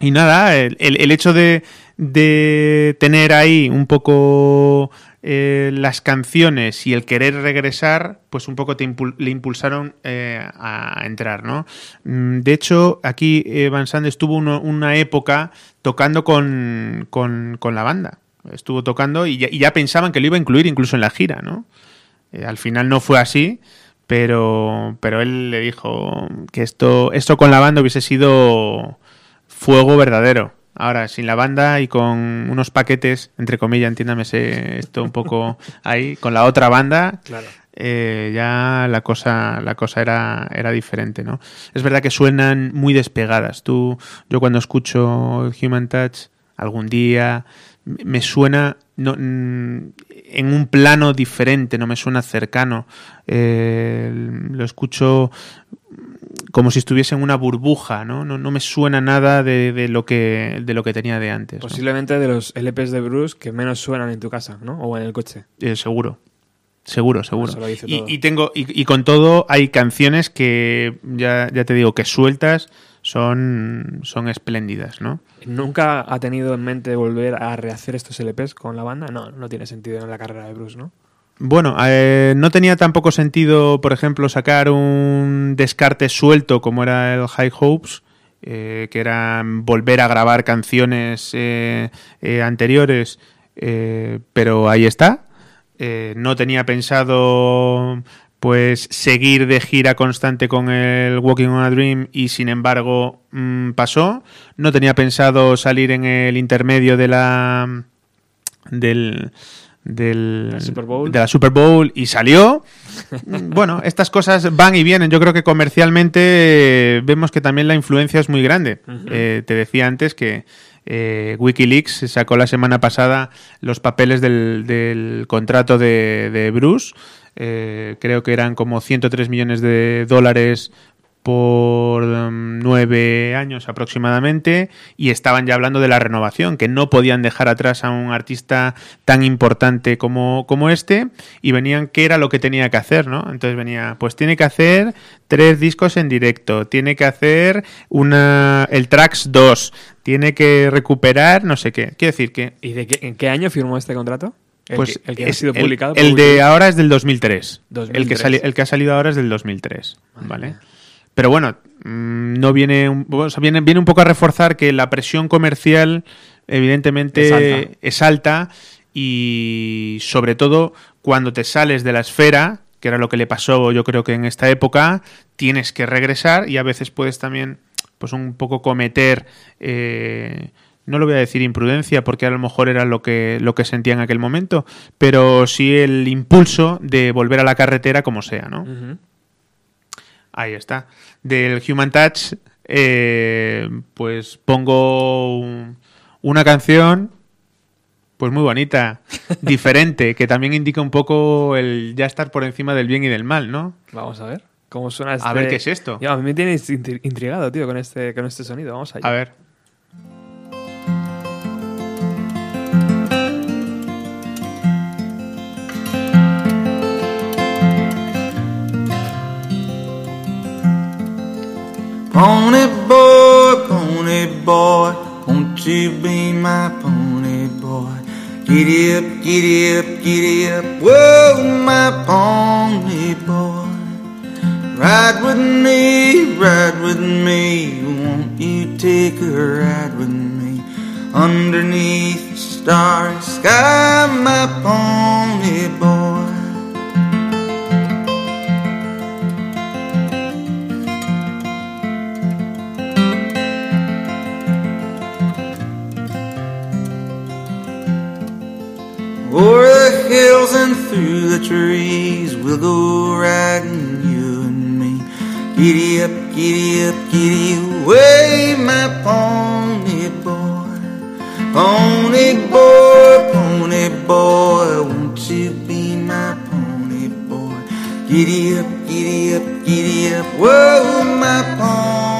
y nada, el, el- el hecho de, de tener ahí un poco eh, las canciones y el querer regresar, pues un poco te impul- le impulsaron eh, a entrar, ¿no? Mm, De hecho, aquí eh, Van Sant estuvo uno- una época tocando con, con- con la banda. Estuvo tocando y ya, y ya pensaban que lo iba a incluir incluso en la gira, ¿no? Al final no fue así, pero, pero él le dijo que esto, esto con la banda hubiese sido fuego verdadero. Ahora, sin la banda y con unos paquetes, entre comillas, entiéndame esto un poco *laughs* ahí, con la otra banda, Claro. eh, ya la cosa, la cosa era, era diferente, ¿no? Es verdad que suenan muy despegadas. Tú, yo cuando escucho Human Touch algún día me suena no, mm, en un plano diferente, no me suena cercano. Eh, lo escucho como si estuviese en una burbuja, ¿no? No, no me suena nada de, de lo que de lo que tenía de antes. ¿no? Posiblemente de los LPs de Bruce que menos suenan en tu casa, ¿no? O en el coche. Eh, seguro. Seguro, seguro. Y, tengo, y, y con todo hay canciones que ya, ya te digo que sueltas son, son espléndidas, ¿no? ¿Nunca ha tenido en mente volver a rehacer estos LPs con la banda? No, no tiene sentido en la carrera de Bruce, ¿no? Bueno, eh, no tenía tampoco sentido, por ejemplo, sacar un descarte suelto como era el High Hopes, eh, que era volver a grabar canciones eh, anteriores, pero ahí está. No tenía pensado pues seguir de gira constante con el Walking on a Dream y sin embargo mm, pasó. No tenía pensado salir en el intermedio de la del del, La Super Bowl. de la Super Bowl y salió. *laughs* bueno, estas cosas van y vienen. Yo creo que comercialmente eh, vemos que también la influencia es muy grande. Eh, te decía antes que eh, Wikileaks sacó la semana pasada los papeles del, contrato de, Bruce. Eh, creo que eran como 103 millones de dólares por um, nueve años aproximadamente y estaban ya hablando de la renovación, que no podían dejar atrás a un artista tan importante como, como este y venían qué era lo que tenía que hacer, ¿no? Entonces venía, pues tiene que hacer tres discos en directo, tiene que hacer una el Tracks 2, tiene que recuperar no sé qué. Quiero decir que ¿Y de qué, en qué año firmó este contrato? El pues que, el que ha sido publicado. El, de ahora es del 2003. El, que 2003. sali- el que ha salido ahora es del 2003. ¿vale? mía. Pero bueno, mm, no viene un, o sea, viene, viene un poco a reforzar que la presión comercial, evidentemente, Es alta. es alta y sobre todo cuando te sales de la esfera, que era lo que le pasó yo creo que en esta época, tienes que regresar y a veces puedes también pues un poco cometer eh, no lo voy a decir imprudencia porque a lo mejor era lo que lo que sentía en aquel momento, pero sí el impulso de volver a la carretera como sea, ¿no? Ahí está. Del Human Touch, eh, pues pongo un- una canción, pues muy bonita, *laughs* diferente, que también indica un poco el ya estar por encima del bien y del mal, ¿no? Vamos a ver. ¿Cómo suena este? A ver qué es esto. Ya, a mí me tienes intri- intrigado, tío, con este, con este sonido. Vamos allá. A ver. Pony boy, pony boy, won't you be my pony boy? Giddy up, giddy up, giddy up, whoa, my pony boy. Ride with me, ride with me, won't you take a ride with me? Underneath the starry sky, my pony boy. O'er the hills and through the trees, we'll go riding. Giddy up, giddy up, giddy away, my pony boy. Pony boy, pony boy, won't you be my pony boy? Giddy up, giddy up, giddy up, whoa, my pony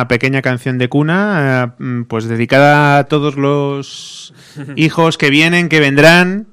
Una pequeña canción de cuna, eh, mm, pues dedicada a todos los *laughs* hijos que vienen, que vendrán.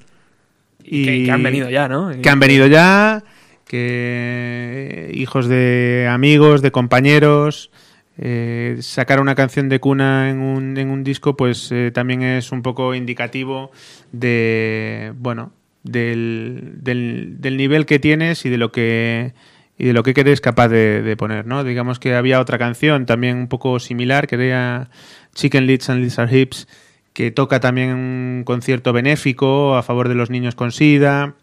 Y Que, que han venido ya, ¿no? que han venido ya, que hijos de amigos, de compañeros, eh, sacar una canción de cuna en un, en un disco, pues eh, también es un poco indicativo de, bueno, del, del, del nivel que tienes y de lo que y de lo que eres capaz de, de poner, ¿no? Digamos que había otra canción también un poco similar, que era Chicken Lids and Lizard Hips, que toca también un concierto benéfico a favor de los niños con SIDA,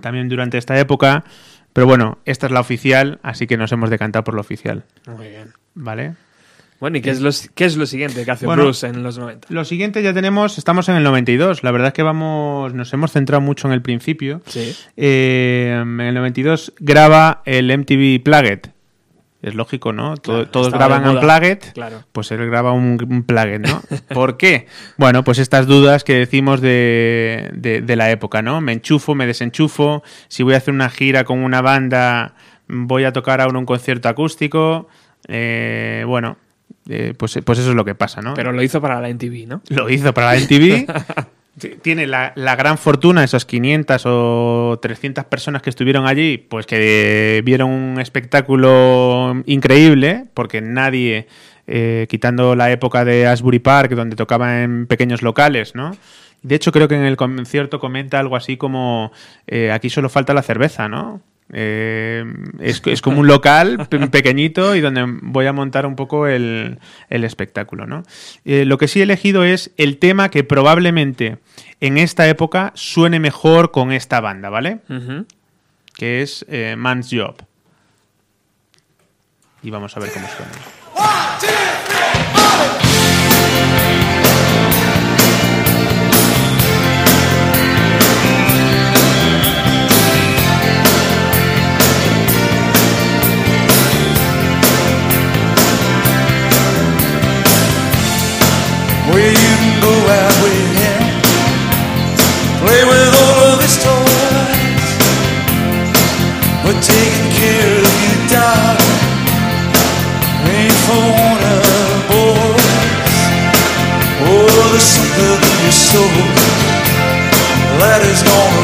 también durante esta época. Pero bueno, esta es la oficial, así que nos hemos decantado por la oficial, Muy bien. ¿vale? Bueno, ¿y qué es, lo, qué es lo siguiente que hace Bueno, Bruce en los 90? Lo siguiente ya tenemos, estamos en el 92. La verdad es que vamos, nos hemos centrado mucho en el principio. Sí. Eh, en el 92 graba el MTV Plaget, Es lógico, ¿no? Claro, todos graban moda. Unplugged, Claro. pues él graba un, un ¿no? *laughs* ¿Por qué? Bueno, pues estas dudas que decimos de, de- de la época, ¿no? Me enchufo, me desenchufo, si voy a hacer una gira con una banda, voy a tocar ahora un concierto acústico, eh, bueno, eh, pues, pues eso es lo que pasa, ¿no? Pero lo hizo para la NTV, ¿no? lo hizo para la MTV. T- *laughs* Tiene la, la gran fortuna, esos 500 o 300 personas que estuvieron allí, pues que vieron un espectáculo increíble, porque nadie, eh, quitando la época de Asbury Park, donde tocaba en pequeños locales, ¿no? De hecho, creo que en el concierto comenta algo así como, eh, aquí solo falta la cerveza, ¿no? Eh, es, es como un local pe- pequeñito y donde voy a montar un poco el, el espectáculo. ¿no? Eh, lo que sí he elegido es el tema que probablemente en esta época suene mejor con esta banda, ¿vale? Que es eh, Man's Job. Y vamos a ver cómo suena. Where soul. That is gonna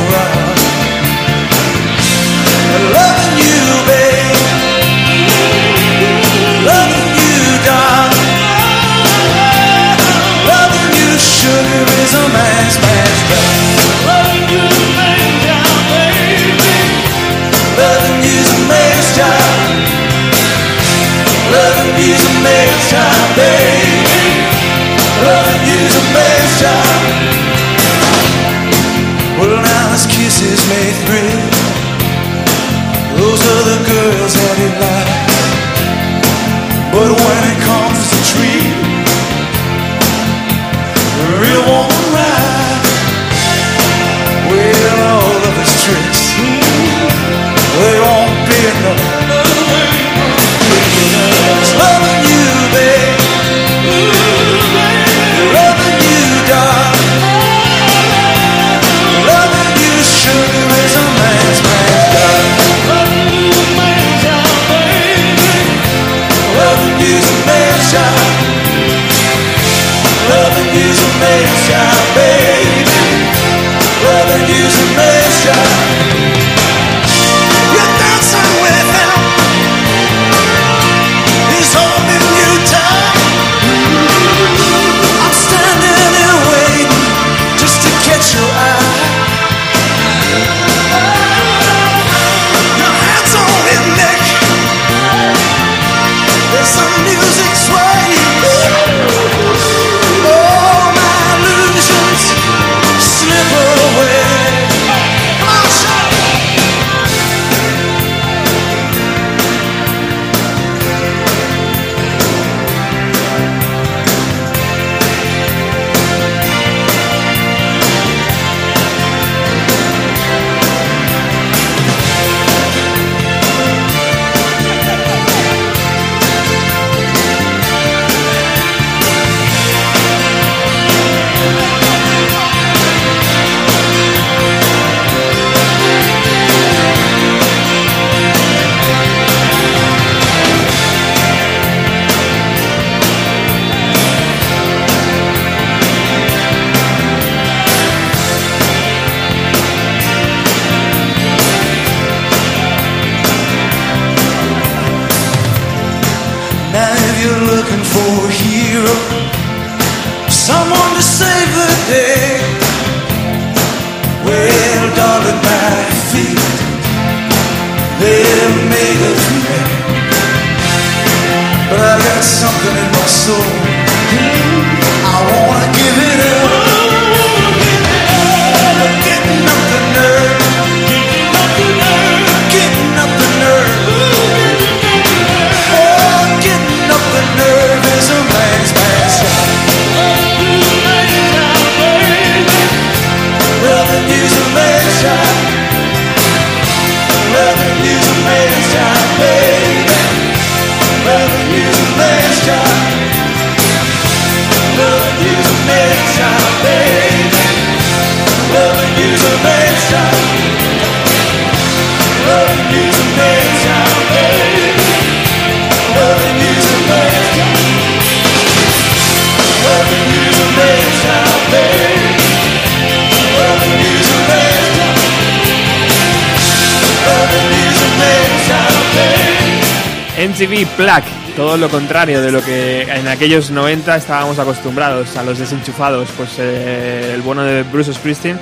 Todo lo contrario de lo que en aquellos 90 estábamos acostumbrados, a los desenchufados. Pues eh, el bueno de Bruce Springsteen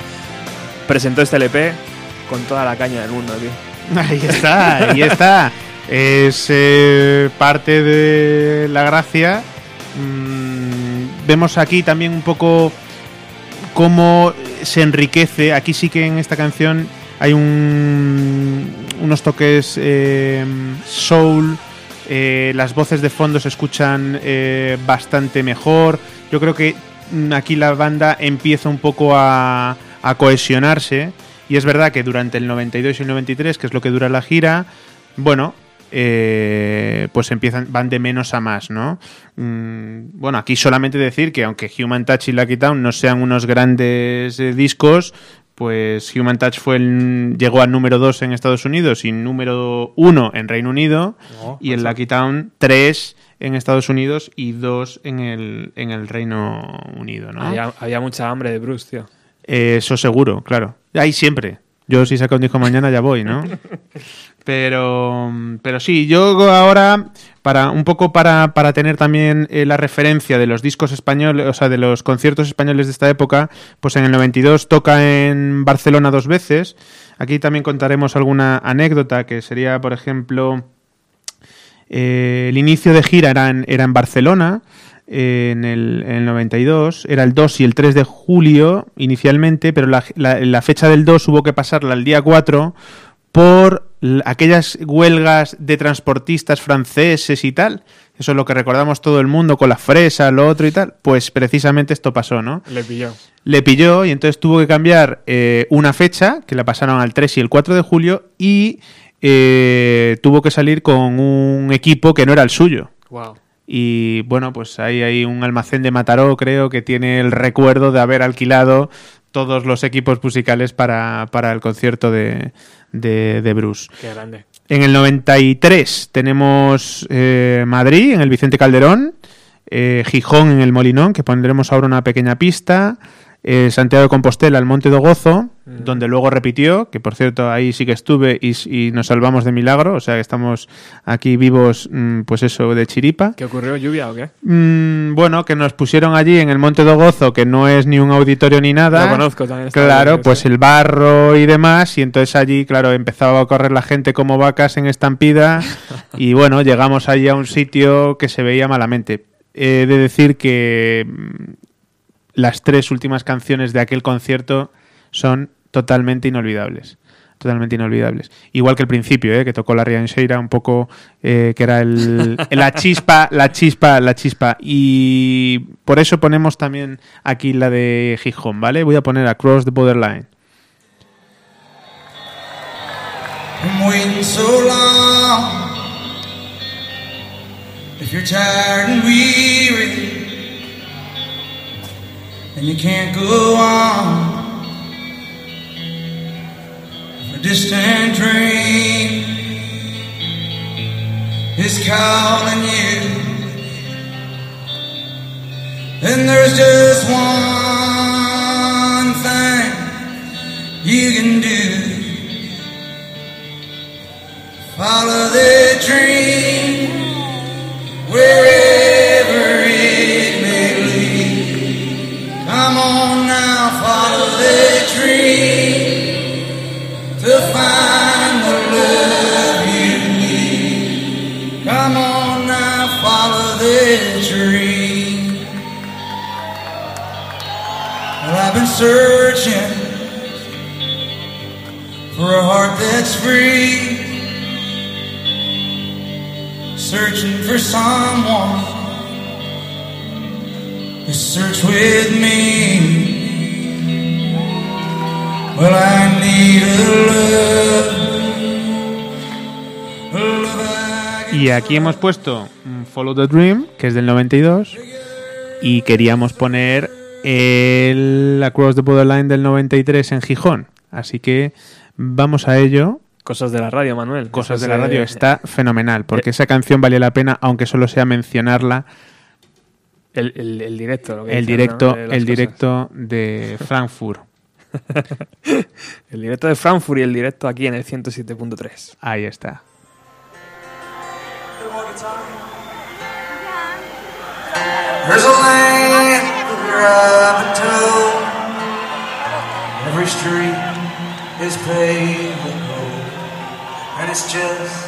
presentó este LP con toda la caña del mundo, tío. *laughs* Ahí está, ahí está. Es eh, parte de la gracia. Mm, vemos aquí también un poco cómo se enriquece. Aquí sí que en esta canción hay un, unos toques eh, soul. Eh, las voces de fondo se escuchan eh, bastante mejor. Yo creo que mm, aquí la banda empieza un poco a, cohesionarse. Y es verdad que durante el 92 y el 93, que es lo que dura la gira, bueno, eh, pues empiezan, van de menos a más, ¿no? Mm, bueno, aquí solamente decir que aunque Human Touch y Lucky Town no sean unos grandes eh, discos, pues Human Touch fue el- llegó al número 2 en Estados Unidos y número 1 en Reino Unido Oh, y el. Lucky Town 3 en Estados Unidos y 2 en el, en el Reino Unido, ¿no? Había, había mucha hambre de Bruce, tío. Eh, eso seguro, claro. Ahí siempre. Yo si saco un disco mañana ya voy, ¿no? *laughs* Pero, pero sí, yo ahora, para un poco para, para tener también eh, la referencia de los discos españoles, o sea, de los conciertos españoles de esta época, pues en el 92 toca en Barcelona dos veces. Aquí también contaremos alguna anécdota, que sería, por ejemplo, eh, el inicio de gira era en, era en Barcelona eh, en, el, en el 92. Era el 2 y el 3 de julio inicialmente, pero la, la- la fecha del 2 hubo que pasarla al día 4 por aquellas huelgas de transportistas franceses y tal. Eso es lo que recordamos todo el mundo con la fresa, lo otro y tal. Pues precisamente esto pasó, ¿no? Le pilló. le pilló y entonces tuvo que cambiar eh, una fecha, que la pasaron al 3 y el 4 de julio, y eh, tuvo que salir con un equipo que no era el suyo. Wow. Y bueno, pues ahí hay un almacén de Mataró, creo, que tiene el recuerdo de haber alquilado todos los equipos musicales para, para el concierto de, de, de Bruce. Qué grande. En el 93 tenemos eh, Madrid, en el Vicente Calderón, eh, Gijón en el Molinón, que pondremos ahora una pequeña pista, eh, Santiago de Compostela, el Monte do Gozo, donde luego repitió, que por cierto ahí sí que estuve y, y nos salvamos de milagro, o sea que estamos aquí vivos, mm, pues eso, de chiripa. ¿Qué ocurrió? ¿Lluvia o qué? Mm, bueno, que nos pusieron allí en el Monte do Gozo, que no es ni un auditorio ni nada. Lo conozco también. Claro, bien, pues sí. el barro y demás, y entonces allí, claro, empezaba a correr la gente como vacas en estampida, *laughs* y bueno, llegamos allí a un sitio que se veía malamente. He de decir que mm, las tres últimas canciones de aquel concierto son totalmente inolvidables. Totalmente inolvidables. Igual que el principio, ¿eh? que tocó la Riancheira, un poco eh, que era el, la chispa, la chispa, la chispa. Y por eso ponemos también aquí la de Gijón, ¿vale? Voy a poner Across the Borderline. Waiting so long. If you're tired and weary, and you can't go on, a distant dream. Is calling you, and there's just one thing you can do. Follow the dream. Wherever that's free searching for someone to search with me. Well, I need a love, a love Y aquí hemos puesto mm, Follow the Dream, que es del 92, y queríamos poner el Across the Borderline del 93 en Gijón. Así que vamos a ello. Cosas de la radio, Manuel. Cosas Eso de la radio eh, está fenomenal, porque esa canción valía la pena, aunque solo sea mencionarla, El, el- el directo. lo que el dicen, directo, ¿no? De el cosas. directo de Frankfurt. *laughs* El directo de Frankfurt y el directo aquí en el 107.3. Ahí está. There There's a to. Every street is paved with gold, and it's just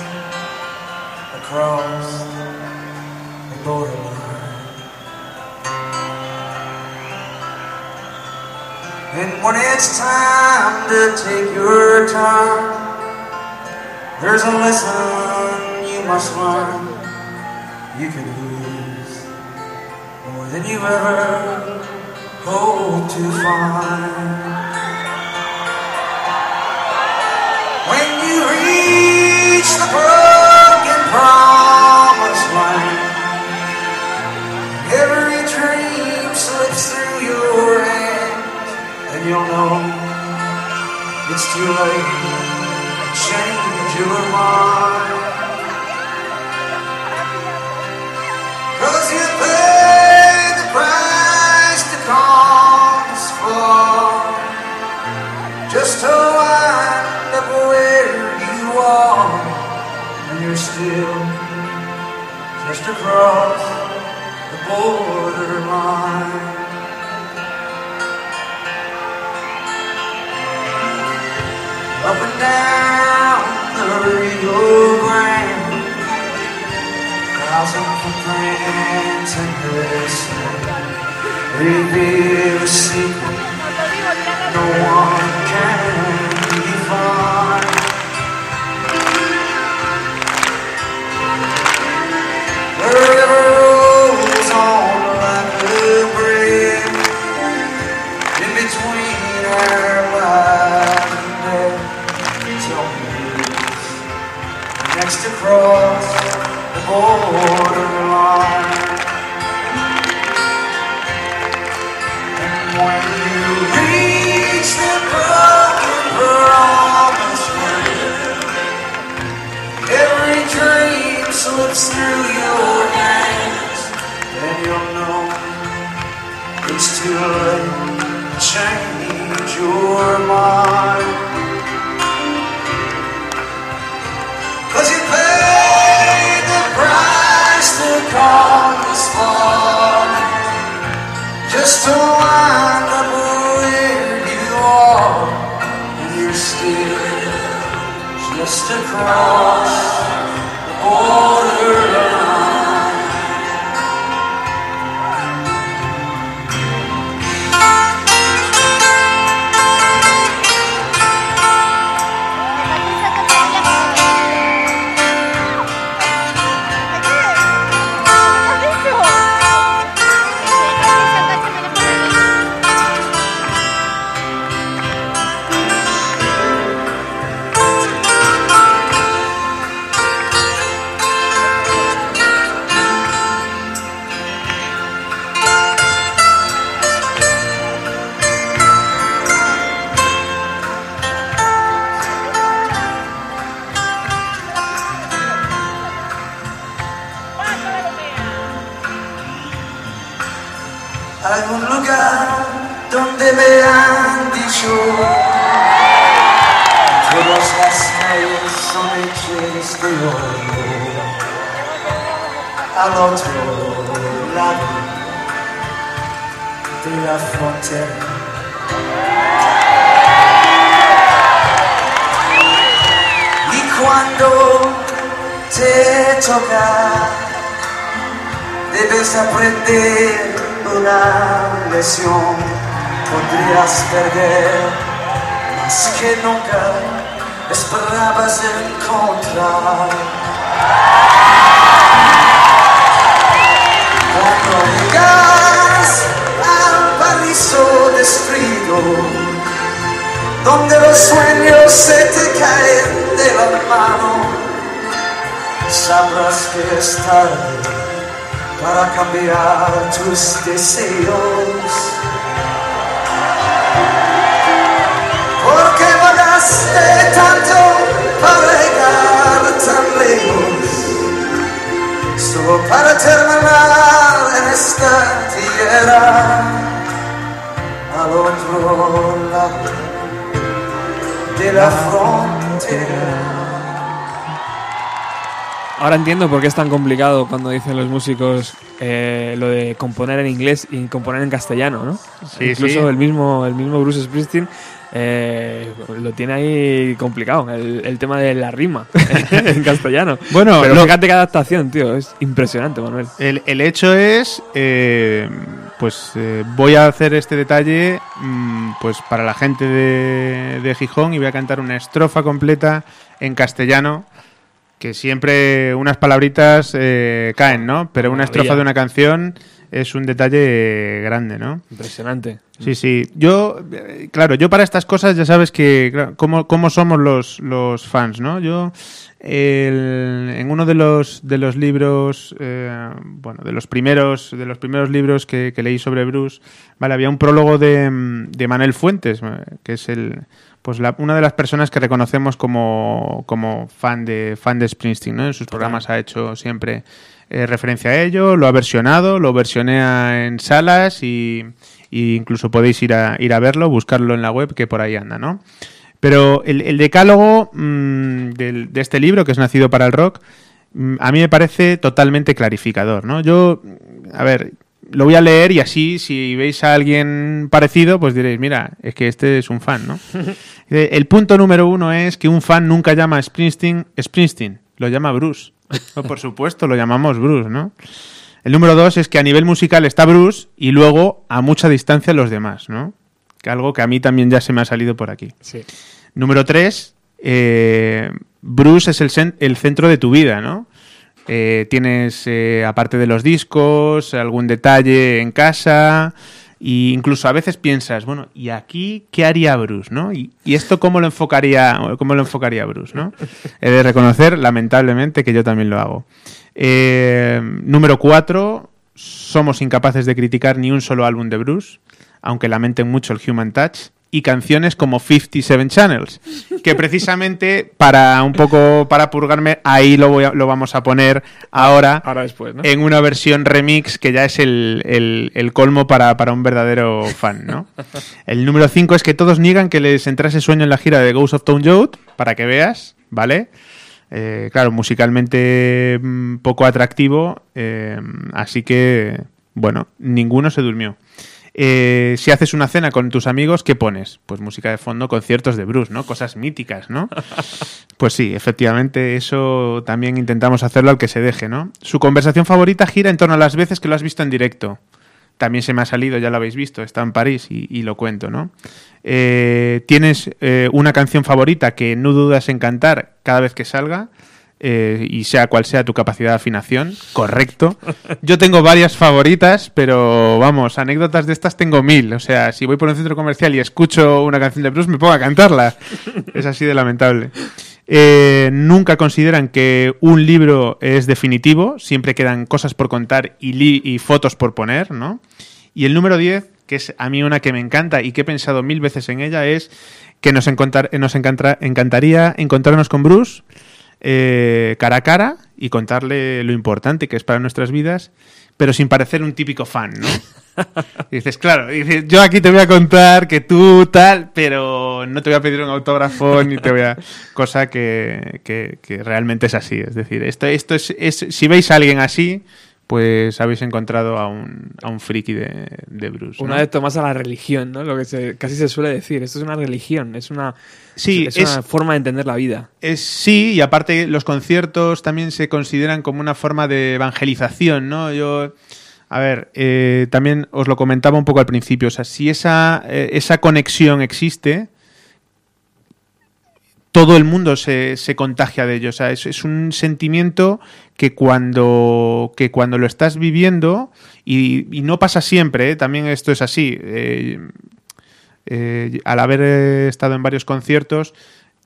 across the borderline. And when it's time to take your time, there's a lesson you must learn. You can lose more than you ever hope to find. You'll know it's too late to change your mind. Cause you paid the price to Just to wind up where you And you're still just across the borderline. Up and down the Rio Grande thousand footprints and glistening reveal a secret. No one just across the borderline Y cuando te toca Debes aprender una lección, podrías perder más que nunca esperabas encontrar. Que para cambiar tus deseos. Porque vagaste tanto para llegar tan lejos, solo para terminar en esta tierra al otro lado de la frontera. Ahora entiendo por qué es tan complicado cuando dicen los músicos eh, lo de componer en inglés y componer en castellano, ¿no? Sí, Incluso sí. el mismo el mismo Bruce Springsteen eh, lo tiene ahí complicado, el, el tema de la rima *laughs* en castellano. Bueno, pero lo- fíjate qué adaptación, tío, es impresionante, Manuel. El, el hecho es, eh, pues eh, voy a hacer este detalle mm, pues para la gente de, de Gijón y voy a cantar una estrofa completa en castellano, que siempre unas palabritas eh, caen, ¿no? Pero una estrofa de una canción es un detalle grande, ¿no? Impresionante. Sí, sí. Yo, eh, claro, yo para estas cosas ya sabes que, claro, cómo, cómo somos los, los fans, ¿no? Yo, el- en uno de los, de los libros, eh, bueno, de los primeros, de los primeros libros que, que leí sobre Bruce, vale, había un prólogo de, mm, de Manuel Fuentes, eh, que es el, pues la- una de las personas que reconocemos como, como fan de, fan de Springsteen, ¿no? En sus programas ha hecho siempre eh, referencia a ello, lo ha versionado, lo versionea en salas y, y incluso podéis ir a, ir a verlo, buscarlo en la web que por ahí anda, ¿no? Pero el, el decálogo mm, del- de este libro, que es Nacido para el Rock, mm, a mí me parece totalmente clarificador, ¿no? Yo, a ver, lo voy a leer y así, si veis a alguien parecido, pues diréis, mira, es que este es un fan, ¿no? *laughs* El punto número uno es que un fan nunca llama a Springsteen Springsteen, lo llama Bruce. No, por supuesto, lo llamamos Bruce, ¿no? El número dos es que a nivel musical está Bruce y luego a mucha distancia los demás, ¿no? Que algo que a mí también ya se me ha salido por aquí. Sí. Número tres, eh, Bruce es el, el centro de tu vida, ¿no? Eh, tienes, eh, aparte de los discos, algún detalle en casa, e incluso a veces piensas, bueno, ¿y aquí qué haría Bruce, no? ¿Y, y esto cómo lo enfocaría, cómo lo enfocaría Bruce, no? *laughs* He de reconocer, lamentablemente, que yo también lo hago. Eh, número cuatro, somos incapaces de criticar ni un solo álbum de Bruce, aunque lamenten mucho el Human Touch, y canciones como 57 Channels, que precisamente para un poco para purgarme, ahí lo, voy a- lo vamos a poner ahora Ahora después, ¿no? en una versión remix que ya es el, el- el colmo para, para un verdadero fan, ¿no? El número 5 es que todos niegan que les entrase sueño en la gira de Ghost of Town Road, para que veas, ¿vale? Eh, claro, musicalmente mm, poco atractivo, eh, así que, bueno, ninguno se durmió. Eh, si haces una cena con tus amigos, ¿qué pones? Pues música de fondo, conciertos de Bruce, ¿no? Cosas míticas, ¿no? *laughs* Pues sí, efectivamente, eso también intentamos hacerlo al que se deje, ¿no? Su conversación favorita gira en torno a las veces que lo has visto en directo. También se me ha salido, ya lo habéis visto, está en París y, y lo cuento, ¿no? Eh, ¿Tienes eh, una canción favorita que no dudas en cantar cada vez que salga? Eh, y sea cual sea tu capacidad de afinación, correcto. *laughs* Yo tengo varias favoritas, pero vamos, anécdotas de estas tengo mil. O sea, si voy por un centro comercial y escucho una canción de Bruce, me pongo a cantarla. Es así de lamentable. Eh, nunca consideran que un libro es definitivo, siempre quedan cosas por contar y, li- y fotos por poner, ¿no? Y el número 10, que es a mí una que me encanta y que he pensado mil veces en ella, es que nos, encontrar- nos encantaría encontrarnos con Bruce eh, cara a cara y contarle lo importante que es para nuestras vidas, pero sin parecer un típico fan, ¿no? *laughs* Y dices, claro, dices, yo aquí te voy a contar que tú tal, pero no te voy a pedir un autógrafo ni te voy a... Cosa que, que- que realmente es así. Es decir, esto, esto es, es- Si veis a alguien así, pues habéis encontrado a un, a un friki de, de Bruce. Un ¿no? adepto más a la religión, ¿no? Lo que se- casi se suele decir. Esto es una religión, es una, Sí, es, es- una forma de entender la vida. Es, sí, y aparte los conciertos también se consideran como una forma de evangelización, ¿no? Yo, a ver, eh, también os lo comentaba un poco al principio, o sea, si esa, eh, esa conexión existe, todo el mundo se, se contagia de ello, o sea, es, un sentimiento que cuando, que cuando lo estás viviendo, y, no pasa siempre, ¿eh? también esto es así, eh, eh, al haber estado en varios conciertos,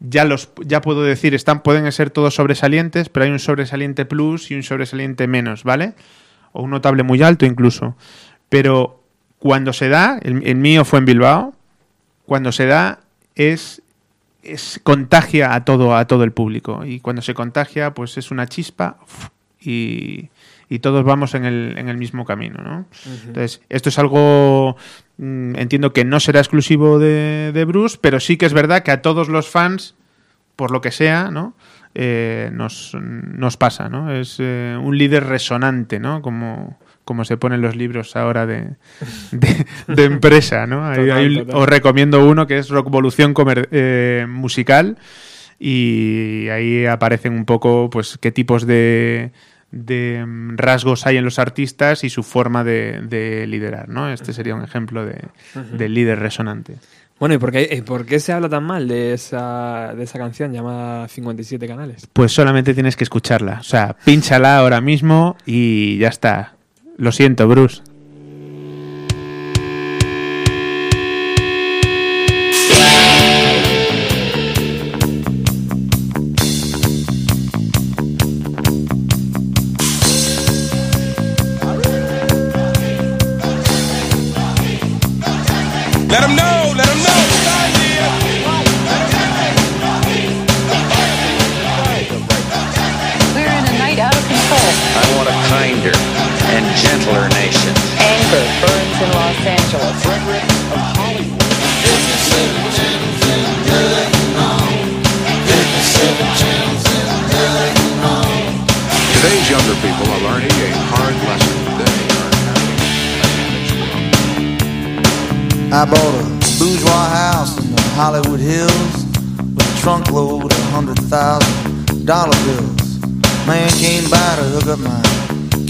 ya los ya puedo decir, están, pueden ser todos sobresalientes, pero hay un sobresaliente plus y un sobresaliente menos, ¿vale? O un notable muy alto incluso. Pero cuando se da, el mío fue en Bilbao, cuando se da es, es contagia a todo, a todo el público. Y cuando se contagia, pues es una chispa y, y todos vamos en el, en el mismo camino, ¿no? Entonces, esto es algo, mm, entiendo que no será exclusivo de, de Bruce, pero sí que es verdad que a todos los fans, por lo que sea, ¿no? eh, nos, nos pasa, ¿no? Es eh, un líder resonante, ¿no? Como, como se ponen los libros ahora de, *laughs* de, de empresa, ¿no? Hay- Total, hay- total. os recomiendo uno que es Rockvolución eh, Musical y ahí aparecen un poco pues qué tipos de, de mm, rasgos hay en los artistas y su forma de, de liderar, ¿no? Este sería un ejemplo de, de líder resonante. Bueno, ¿y por qué, y por qué se habla tan mal de esa, de esa canción llamada 57 canales? Pues solamente tienes que escucharla. O sea, pínchala ahora mismo y ya está. Lo siento, Bruce.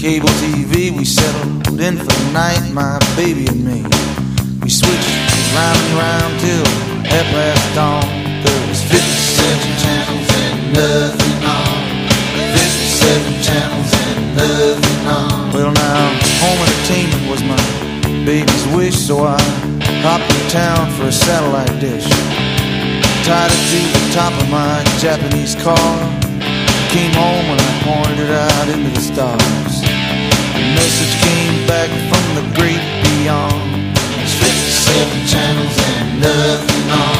Cable TV. We settled in for the night, my baby and me. We switched round and round till half past dawn. There was 57 channels and nothing on. 57 channels and nothing on. Well, now home entertainment was my baby's wish, so I hopped in town for a satellite dish. Tied it to the top of my Japanese car. Came home and I pointed out into the stars. A message came back from the great beyond. There's 57 channels and nothing on.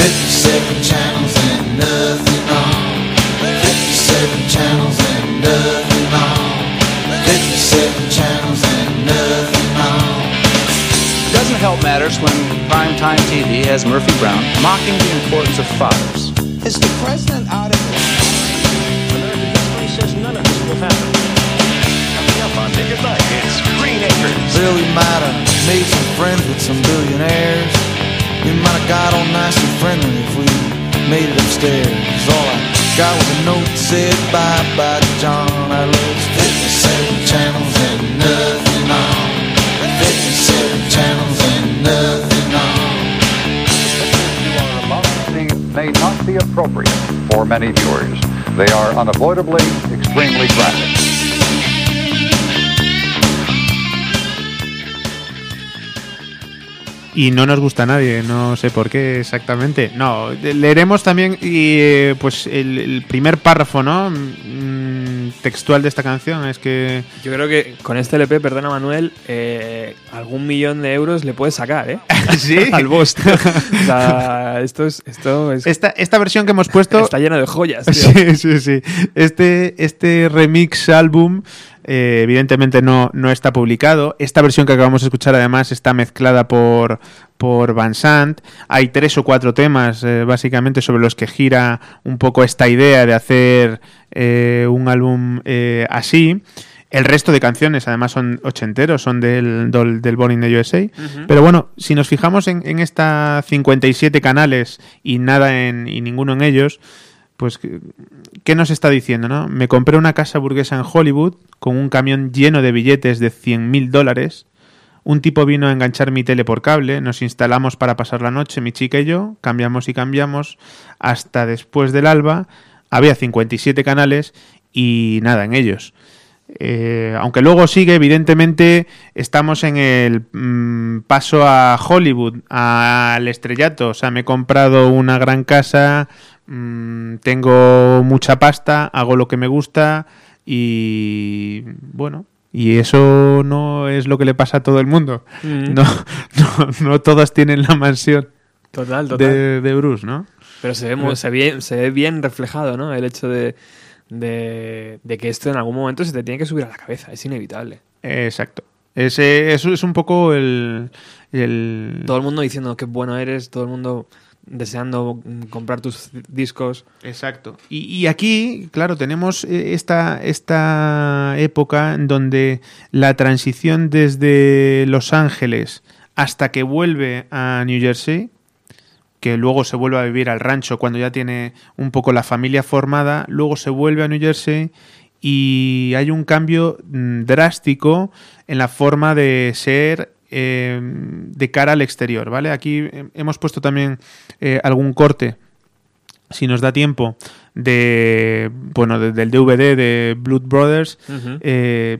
57 channels and nothing on. 57 channels and nothing on. 57 channels and nothing on. Doesn't help matters when primetime TV has Murphy Brown mocking the importance of fathers. Is the president made some friends with some billionaires. We might have got on nice and friendly if we made it upstairs. All I got was a note said bye bye John. I love 57 channels and nothing on. 57 channels and nothing on. see may not be appropriate for many viewers. They are unavoidably extremely graphic. Y no nos gusta a nadie, no sé por qué exactamente. No, leeremos también y eh, pues el, el primer párrafo, ¿no? Mm, textual de esta canción es que Yo creo que con este LP, perdona Manuel, eh, algún millón de euros le puedes sacar, ¿eh? *laughs* ¿Sí? *laughs* Al boss. *laughs* O sea, esto es, esto es esta, esta versión que hemos puesto está lleno de joyas, tío. Sí, sí, sí. Este, este remix álbum, eh, evidentemente no, no está publicado. Esta versión que acabamos de escuchar, además, está mezclada por, por Van Sant. Hay tres o cuatro temas, eh, básicamente, sobre los que gira un poco esta idea de hacer eh, un álbum así. El resto de canciones, además, son ochenteros, son del, del, del Born in the USA. Pero bueno, si nos fijamos en, en esta 57 canales y nada en, y ninguno en ellos, pues, ¿qué nos está diciendo, no? Me compré una casa burguesa en Hollywood con un camión lleno de billetes de 100 mil dólares. Un tipo vino a enganchar mi tele por cable, nos instalamos para pasar la noche, mi chica y yo, cambiamos y cambiamos hasta después del alba. Había 57 canales y nada en ellos. Eh, aunque luego sigue, evidentemente estamos en el mm, paso a Hollywood, al estrellato. O sea, me he comprado una gran casa, mm, tengo mucha pasta, hago lo que me gusta y bueno. Y eso no es lo que le pasa a todo el mundo. Mm. No, *laughs* no, no todos tienen la mansión Total, total. de, de Bruce, ¿no? Pero se ve, mu- se, ve, se ve bien reflejado, ¿no? El hecho de, de, de que esto en algún momento se te tiene que subir a la cabeza. Es inevitable. Exacto. Ese, eso es un poco el, el- Todo el mundo diciendo qué bueno eres, todo el mundo deseando mm, comprar tus discos. Exacto. Y, y aquí, claro, tenemos eh, esta, esta época en donde la transición desde Los Ángeles hasta que vuelve a New Jersey, que luego se vuelve a vivir al rancho cuando ya tiene un poco la familia formada, luego se vuelve a New Jersey y hay un cambio mm, drástico en la forma de ser eh, de cara al exterior, ¿vale? Aquí eh, hemos puesto también eh, algún corte, si nos da tiempo, de bueno, de- del DVD de Blood Brothers. Eh,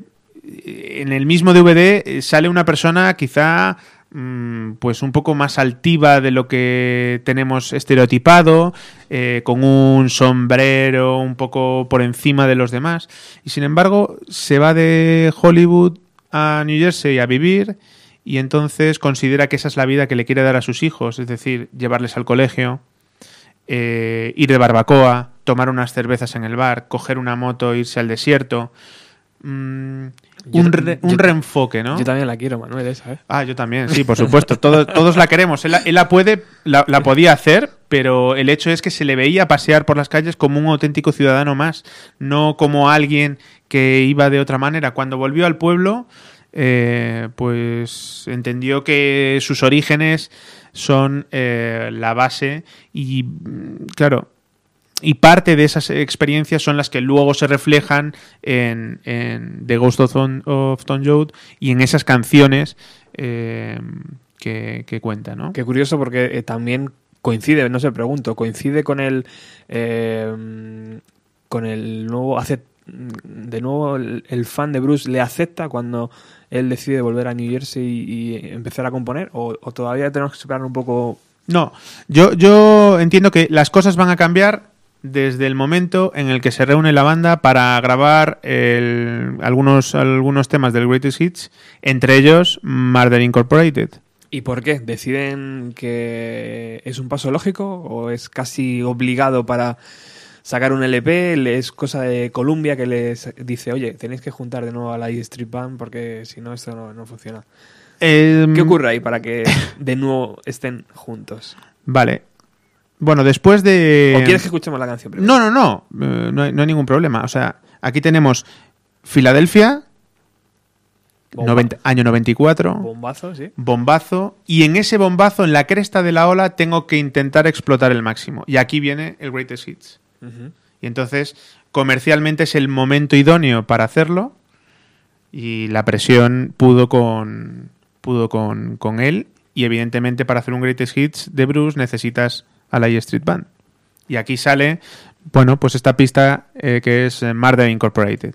en el mismo DVD sale una persona quizá mm, pues un poco más altiva de lo que tenemos estereotipado, eh, con un sombrero un poco por encima de los demás. Y sin embargo, se va de Hollywood a New Jersey a vivir y entonces considera que esa es la vida que le quiere dar a sus hijos, es decir, llevarles al colegio, eh, ir de barbacoa, tomar unas cervezas en el bar, coger una moto, irse al desierto. Mm, un, re- un yo- reenfoque, ¿no? Yo también la quiero, Manuel, esa, ¿eh? Ah, yo también, sí, por *laughs* supuesto. Todo- todos la queremos. Él, él la puede, la, la podía hacer, pero el hecho es que se le veía pasear por las calles como un auténtico ciudadano más, no como alguien que iba de otra manera. Cuando volvió al pueblo, eh, pues entendió que sus orígenes son eh, la base y, mm, claro, y parte de esas experiencias son las que luego se reflejan en, The Ghost of, of Tom Joad y en esas canciones eh, que, que cuenta, ¿no? Qué curioso porque también coincide, no sé, pregunto, coincide con el con el nuevo de nuevo el fan de Bruce le acepta cuando él decide volver a New Jersey y, y empezar a componer o, o todavía tenemos que esperar un poco No, yo, yo entiendo que las cosas van a cambiar desde el momento en el que se reúne la banda para grabar el- algunos, algunos temas del Greatest Hits, entre ellos Murder Incorporated. ¿Y por qué? ¿Deciden que es un paso lógico o es casi obligado para sacar un LP? ¿Le- ¿Es cosa de Columbia que les dice, oye, tenéis que juntar de nuevo a la Street Band porque si no, esto no, no funciona? Em, ¿Qué ocurre ahí para que de nuevo estén juntos? Vale. Bueno, después de... ¿O quieres que escuchemos la canción primero? No, no, no. Eh, no, hay, no hay ningún problema. O sea, aquí tenemos Filadelfia, Bomba. 90 año 94. Bombazo, sí. bombazo y en ese bombazo, en la cresta de la ola, tengo que intentar explotar el máximo. Y aquí viene el Greatest Hits. Y entonces, comercialmente es el momento idóneo para hacerlo y la presión pudo con, pudo con, con él y evidentemente para hacer un Greatest Hits de Bruce necesitas a la E Street Band. Y aquí sale, bueno, pues esta pista eh, que es Murder Incorporated.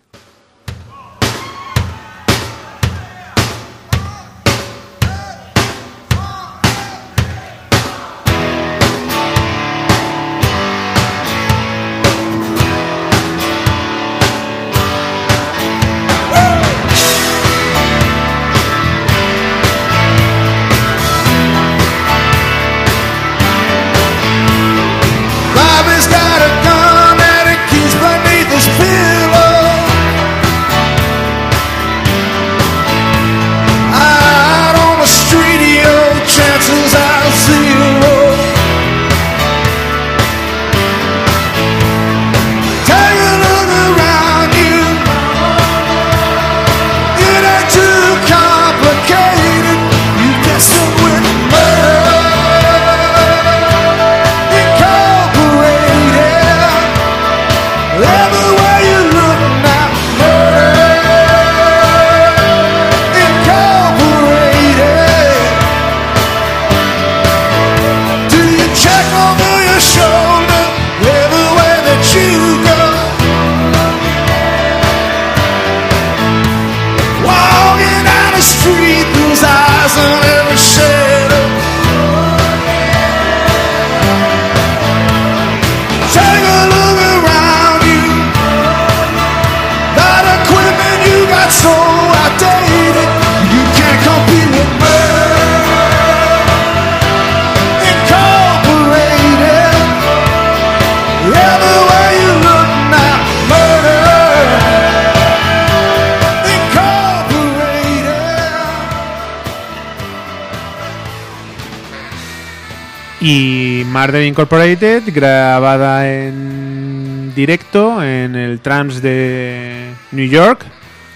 Y Murder Incorporated, grabada en directo en el Trams de New York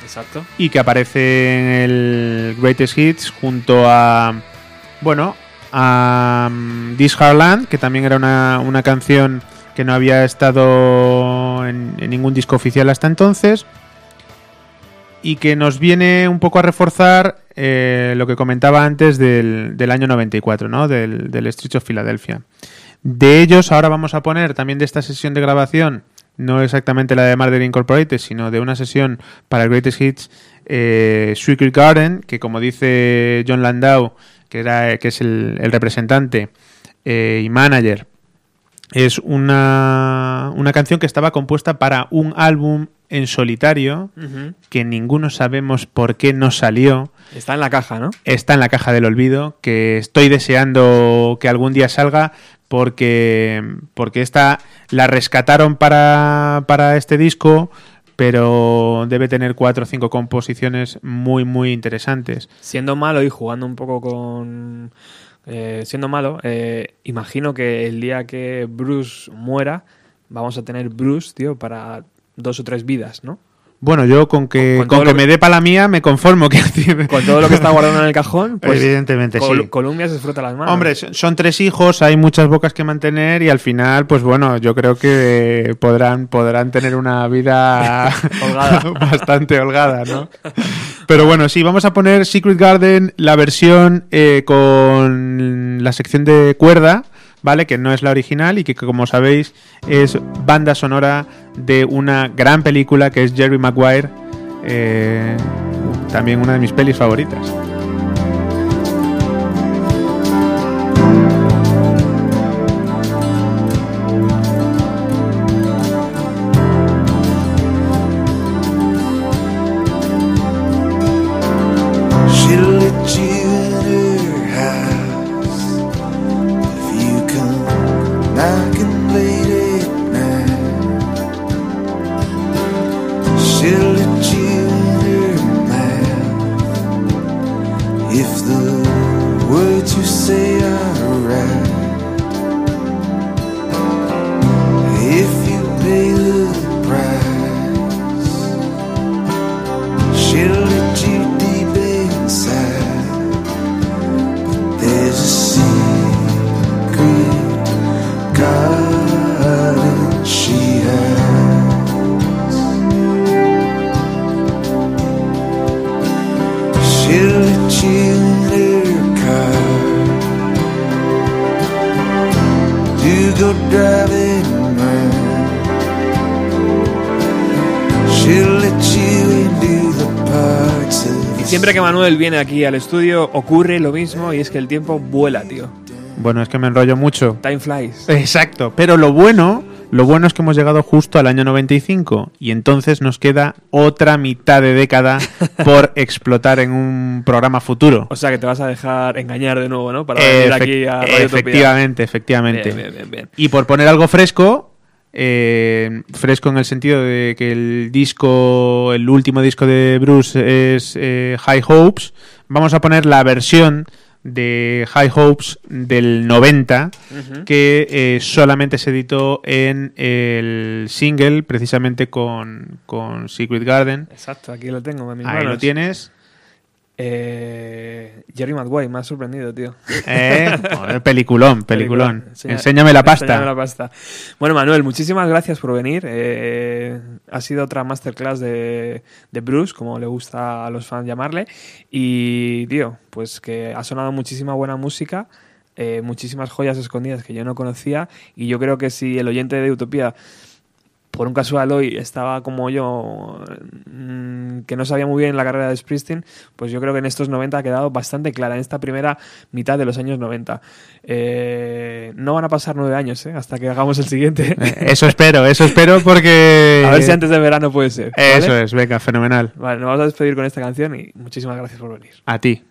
Exacto. y que aparece en el Greatest Hits junto a, bueno, a um, This Harland, que también era una, una canción que no había estado en, en ningún disco oficial hasta entonces y que nos viene un poco a reforzar eh, lo que comentaba antes del, año 94, ¿no? Del, del Streets of Philadelphia. De ellos ahora vamos a poner también de esta sesión de grabación, no exactamente la de Murder Incorporated, sino de una sesión para Greatest Hits, eh, Secret Garden, que como dice John Landau, que, era, que es el, el representante eh, y manager, es una, una canción que estaba compuesta para un álbum en solitario, que ninguno sabemos por qué no salió. Está en la caja, ¿no? Está en la caja del olvido, que estoy deseando que algún día salga porque, porque esta la rescataron para, para este disco, pero debe tener cuatro o cinco composiciones muy, muy interesantes. Siendo malo y jugando un poco con... eh, siendo malo, eh, imagino que el día que Bruce muera, vamos a tener Bruce, tío, para dos o tres vidas, ¿no? Bueno, yo con que, Con que me dé para la mía me conformo. *laughs* Que Con todo lo que está guardado en el cajón, pues Evidentemente, Col- sí. Columbia se frota las manos. Hombre, son son tres hijos, hay muchas bocas que mantener y al final, pues bueno, yo creo que podrán, podrán tener una vida *laughs* Holgada. *laughs* bastante holgada, ¿no? Pero bueno, sí, vamos a poner Secret Garden, la versión eh, con la sección de cuerda, ¿vale? Que no es la original y que, como sabéis, es banda sonora de una gran película que es Jerry Maguire, eh, también una de mis pelis favoritas. Manuel viene aquí al estudio ocurre lo mismo y es que el tiempo vuela, tío. Bueno, es que me enrollo mucho. Time flies. Exacto, pero lo bueno, lo bueno es que hemos llegado justo al año 95 y entonces nos queda otra mitad de década *laughs* por explotar en un programa futuro. O sea que te vas a dejar engañar de nuevo, ¿no? Para venir aquí a Radio efectivamente, efectivamente. Bien, bien, bien, bien. Y por poner algo fresco, eh, fresco en el sentido de que el disco, el último disco de Bruce es eh, High Hopes, vamos a poner la versión de High Hopes del 90 Ujú. que eh, solamente se editó en el single precisamente con, con Secret Garden. Exacto, aquí lo tengo Ahí manos. lo tienes. Eh, Jerry Maguire, me ha sorprendido, tío. Eh, *laughs* joder, peliculón, peliculón. Enseña- Enséñame la pasta. enséñame la pasta. Bueno, Manuel, muchísimas gracias por venir. Eh, ha sido otra masterclass de, de Bruce, como le gusta a los fans llamarle. Y, tío, pues que ha sonado muchísima buena música. eh, muchísimas joyas escondidas que yo no conocía y yo creo que si el oyente de Utopía por un casual hoy estaba como yo, mm, que no sabía muy bien la carrera de Springsteen, pues yo creo que en estos 90 ha quedado bastante clara, en esta primera mitad de los años 90. Eh, no van a pasar nueve años, ¿eh? hasta que hagamos el siguiente. *laughs* Eso espero, eso espero porque... A ver si antes de verano puede ser. ¿vale? Eso es, venga, fenomenal. Vale, nos vamos a despedir con esta canción y muchísimas gracias por venir. A ti.